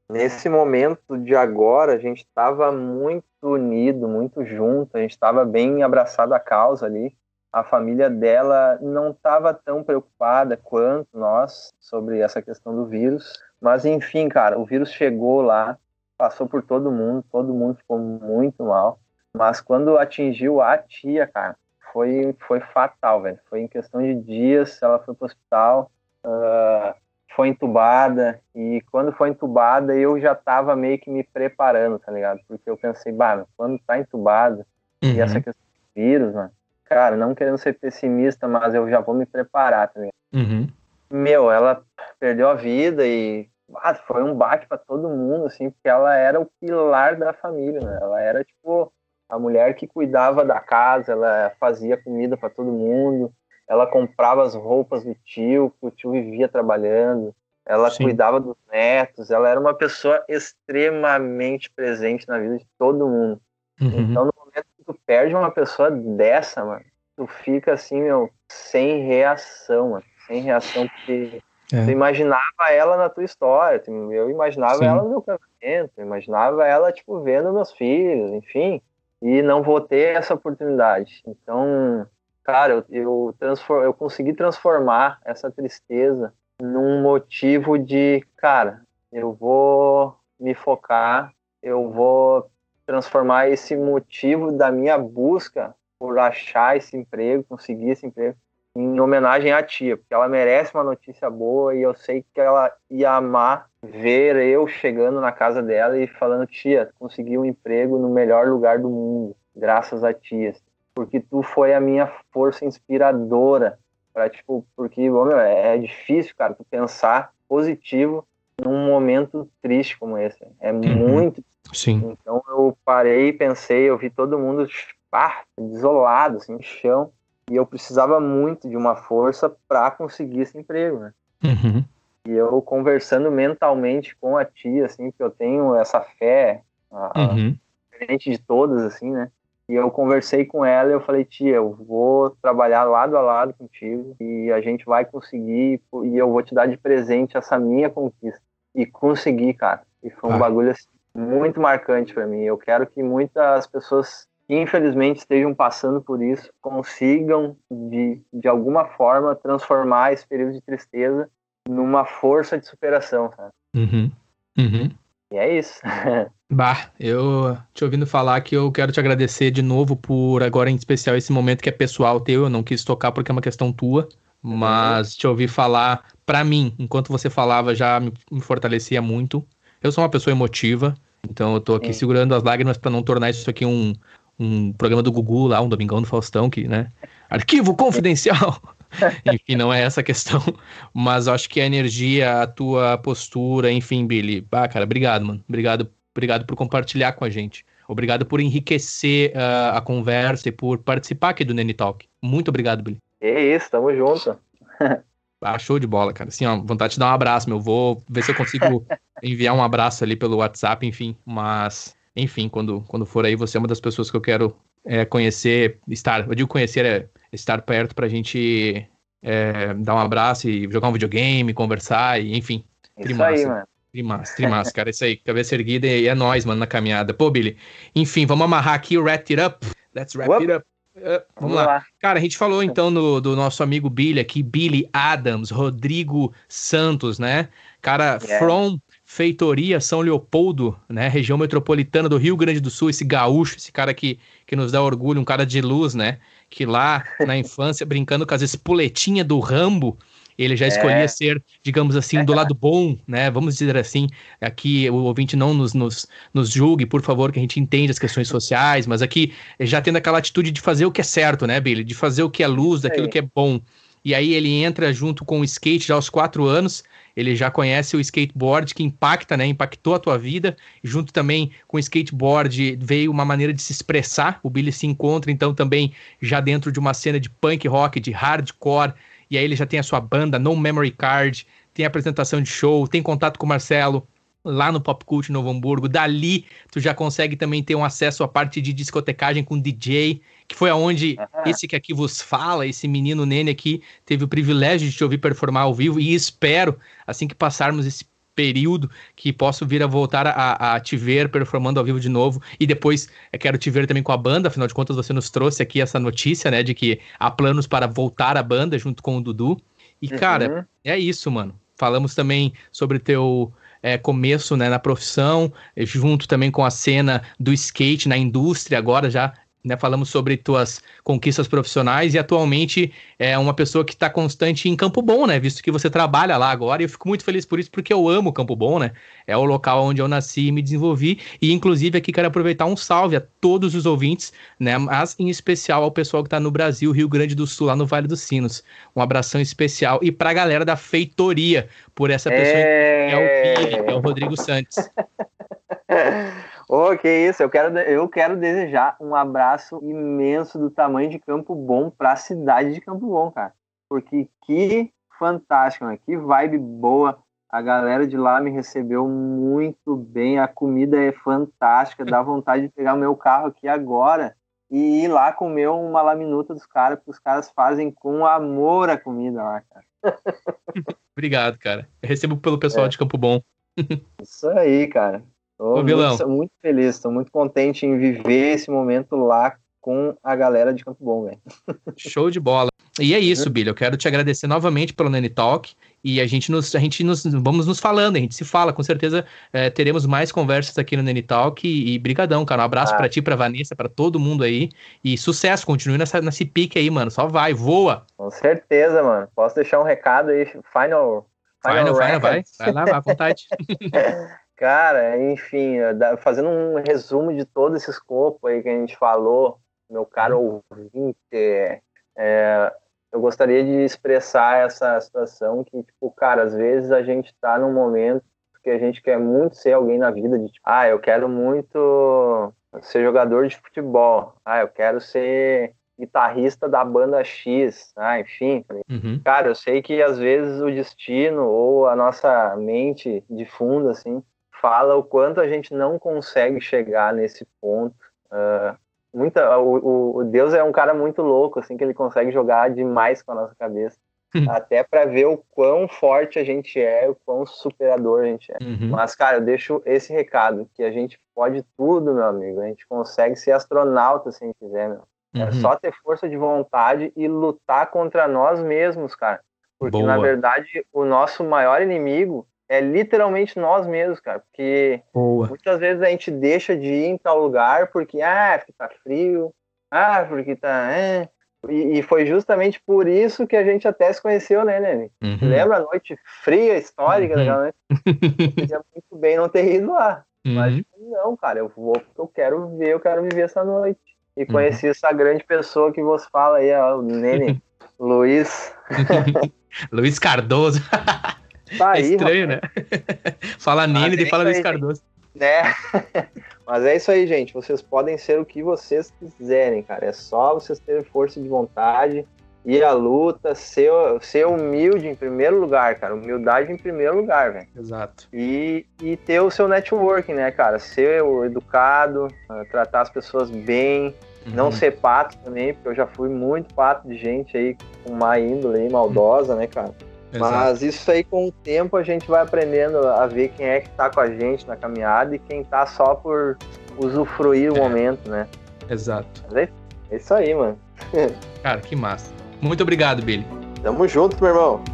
nesse momento de agora, a gente estava muito unido, muito junto, a gente estava bem abraçado à causa ali a família dela não estava tão preocupada quanto nós sobre essa questão do vírus. Mas enfim, cara, o vírus chegou lá, passou por todo mundo, todo mundo ficou muito mal. Mas quando atingiu a tia, cara, foi, foi fatal, velho. Foi em questão de dias, ela foi pro hospital, uh, foi entubada. E quando foi entubada, eu já tava meio que me preparando, tá ligado? Porque eu pensei, bah, quando tá entubada, uhum. e essa questão do vírus, mano, cara, não querendo ser pessimista, mas eu já vou me preparar, tá ligado?
Uhum.
Meu, ela perdeu a vida e ah, foi um baque para todo mundo, assim, porque ela era o pilar da família, né? Ela era, tipo, a mulher que cuidava da casa, ela fazia comida para todo mundo, ela comprava as roupas do tio, que o tio vivia trabalhando, ela Sim. cuidava dos netos, ela era uma pessoa extremamente presente na vida de todo mundo. Uhum. Então, tu perde uma pessoa dessa, mano, tu fica assim, meu, sem reação, mano. Sem reação, porque é. tu imaginava ela na tua história, eu imaginava Sim. ela no meu casamento, eu imaginava ela, tipo, vendo meus filhos, enfim, e não vou ter essa oportunidade. Então, cara, eu, eu, transform, eu consegui transformar essa tristeza num motivo de, cara, eu vou me focar, eu vou transformar esse motivo da minha busca por achar esse emprego, conseguir esse emprego, em homenagem à tia, porque ela merece uma notícia boa e eu sei que ela ia amar ver eu chegando na casa dela e falando: Tia, consegui um emprego no melhor lugar do mundo, graças a tia, porque tu foi a minha força inspiradora. Pra, tipo, porque bom, meu, é, é difícil, cara, tu pensar positivo num momento triste como esse. É uhum. muito
Sim.
Então eu parei, pensei, eu vi todo mundo ah, desolado, assim, no chão. E eu precisava muito de uma força para conseguir esse emprego, né?
Uhum.
E eu conversando mentalmente com a tia, assim, que eu tenho essa fé, a,
Uhum.
diferente de todas, assim, né? E eu conversei com ela e eu falei, tia, eu vou trabalhar lado a lado contigo e a gente vai conseguir e eu vou te dar de presente essa minha conquista. E consegui, cara. E foi um
Ah.
bagulho assim, muito marcante para mim. Eu quero que muitas pessoas infelizmente estejam passando por isso consigam de, de alguma forma transformar esse período de tristeza numa força de superação, sabe?
Uhum. Uhum.
E é isso.
Bah, eu te ouvindo falar que eu quero te agradecer de novo por agora em especial esse momento que é pessoal teu, eu não quis tocar porque é uma questão tua, mas te ouvir falar pra mim, enquanto você falava já me, me fortalecia muito. Eu sou uma pessoa emotiva, então eu tô aqui
Sim.
segurando as lágrimas pra não tornar isso aqui um, um programa do Gugu lá, um Domingão do Faustão, que, né? Arquivo confidencial! enfim, não é essa a questão, mas acho que a energia, a tua postura, enfim, Billy, ah, cara, obrigado, mano. Obrigado, obrigado por compartilhar com a gente. Obrigado por enriquecer ah, a conversa e por participar aqui do Nene Talk. Muito obrigado, Billy.
É isso, tamo junto.
Ah, show de bola, cara. Assim, ó, vontade de dar um abraço, meu. Vou ver se eu consigo enviar um abraço ali pelo WhatsApp, enfim. Mas, enfim, quando, quando for aí, você é uma das pessoas que eu quero é, conhecer, estar. Eu digo conhecer, é estar perto pra gente é, dar um abraço e jogar um videogame, conversar, e enfim.
Isso
Trimassa.
aí, mano.
Trimassa, trimassa, cara. Isso aí, cabeça erguida e é nóis, mano, na caminhada. Pô, Billy. Enfim, vamos amarrar aqui o Wrap It Up. Let's wrap it up. Uh, vamos lá. Cara, a gente falou então no, do nosso amigo Billy aqui, Billy Adams, Rodrigo Santos, né? Cara,
Yeah.
from Feitoria São Leopoldo, né? Região metropolitana do Rio Grande do Sul, esse gaúcho, esse cara que, que nos dá orgulho, um cara de luz, né? Que lá na infância, brincando com as espoletinhas do Rambo, ele já
É.
escolhia ser, digamos assim, do lado bom, né? Vamos dizer assim, aqui o ouvinte não nos, nos, nos julgue, por favor, que a gente entende as questões sociais, mas aqui já tendo aquela atitude de fazer o que é certo, né, Billy? De fazer o que é luz, daquilo que é bom. E aí ele entra junto com o skate já aos quatro anos, ele já conhece o skateboard que impacta, né? Impactou a tua vida. Junto também com o skateboard veio uma maneira de se expressar. O Billy se encontra então também já dentro de uma cena de punk rock, de hardcore. E aí ele já tem a sua banda No Memory Card, tem apresentação de show, tem contato com o Marcelo lá no Pop Cult Novo Hamburgo. Dali tu já consegue também ter um acesso à parte de discotecagem com DJ, que foi aonde
Aham.
esse que aqui vos fala, esse menino Nene aqui, teve o privilégio de te ouvir performar ao vivo e espero, assim que passarmos esse período, que posso vir a voltar a, a te ver performando ao vivo de novo e depois eu quero te ver também com a banda, afinal de contas você nos trouxe aqui essa notícia, né, de que há planos para voltar a banda junto com o Dudu. E cara,
Uhum.
é isso, mano. Falamos também sobre teu é, começo né, na profissão, junto também com a cena do skate na indústria, agora já né, falamos sobre tuas conquistas profissionais e atualmente é uma pessoa que está constante em Campo Bom, né? Visto que você trabalha lá agora e eu fico muito feliz por isso, porque eu amo Campo Bom, né? É o local onde eu nasci e me desenvolvi. E inclusive aqui quero aproveitar um salve a todos os ouvintes, né? Mas em especial ao pessoal que está no Brasil, Rio Grande do Sul, lá no Vale dos Sinos. Um abração especial. E pra galera da feitoria, por essa pessoa que é o é o Rodrigo Santos.
Ô, que isso, eu quero, eu quero desejar um abraço imenso do tamanho de Campo Bom para a cidade de Campo Bom, cara. Porque que fantástico, né? que vibe boa. A galera de lá me recebeu muito bem, a comida é fantástica, dá vontade de pegar o meu carro aqui agora e ir lá comer uma laminuta dos caras, porque os caras fazem com amor a comida lá, cara.
Obrigado, cara. Eu recebo pelo pessoal
É.
de Campo Bom.
Isso aí, cara.
Ô, Vilão.
muito, muito feliz, tô muito contente em viver esse momento lá com a galera de Campo Bom, velho.
Show de bola. E é isso, Billy. Eu quero te agradecer novamente pelo Nene Talk. E a gente nos, a gente nos vamos nos falando, a gente se fala, com certeza eh, teremos mais conversas aqui no Nene Talk. E, e brigadão, cara. Um abraço
Ah.
pra ti, pra Vanessa, pra todo mundo aí. E sucesso, continue nessa, nesse pique aí, mano. Só vai, voa.
Com certeza, mano. Posso deixar um recado aí, final.
Não, vai, não, vai. Vai lá, vai à vontade.
Cara, enfim, fazendo um resumo de todo esse escopo aí que a gente falou, meu caro ouvinte, é, é, eu gostaria de expressar essa situação que, tipo, cara, às vezes a gente tá num momento que a gente quer muito ser alguém na vida, de tipo, ah, eu quero muito ser jogador de futebol, ah, eu quero ser guitarrista da banda X, ah, enfim. Uhum. Cara, eu sei que às vezes o destino ou a nossa mente de fundo, assim, fala o quanto a gente não consegue chegar nesse ponto. Uh, muita, o, o, Deus é um cara muito louco, assim, que ele consegue jogar demais com a nossa cabeça. até para ver o quão forte a gente é, o quão superador a gente é. Uhum. Mas, cara, eu deixo esse recado, que a gente pode tudo, meu amigo. A gente consegue ser astronauta se a gente quiser, meu. É uhum. É só ter força de vontade e lutar contra nós mesmos, cara. Porque, Boa. na verdade, o nosso maior inimigo é literalmente nós mesmos, cara. Porque Boa. muitas vezes a gente deixa de ir em tal lugar porque, ah, porque tá frio, ah, porque tá. É. E, e, foi justamente por isso que a gente até se conheceu, né, Nene? Uhum. Lembra a noite fria, histórica uhum. daquela noite? Podia muito bem não ter ido lá. Uhum. Mas não, cara, eu vou porque eu quero ver, eu quero viver essa noite. E conheci uhum. essa grande pessoa que você fala aí, ó, o Nene, Luiz.
Luiz Cardoso. Tá aí, é estranho, né? fala Nene e fala Luiz Cardoso.
Né? Mas é isso aí, gente. Vocês podem ser o que vocês quiserem, cara. É só vocês terem força de vontade, ir à luta, ser, ser humilde em primeiro lugar, cara. Humildade em primeiro lugar, velho.
Exato.
E, e ter o seu networking, né, cara? Ser educado, ah, tratar as pessoas bem, uhum. não ser pato também, porque eu já fui muito pato de gente aí com má índole aí, maldosa, uhum. né, cara? Exato. Mas isso aí, com o tempo, a gente vai aprendendo a ver quem é que tá com a gente na caminhada e quem tá só por usufruir o é. momento, né?
Exato.
É, é isso aí, mano.
Cara, que massa. Muito obrigado, Billy.
Tamo junto, meu irmão.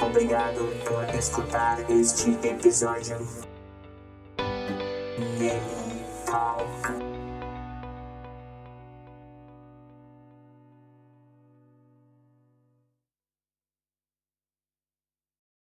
Obrigado por escutar este episódio. Talk.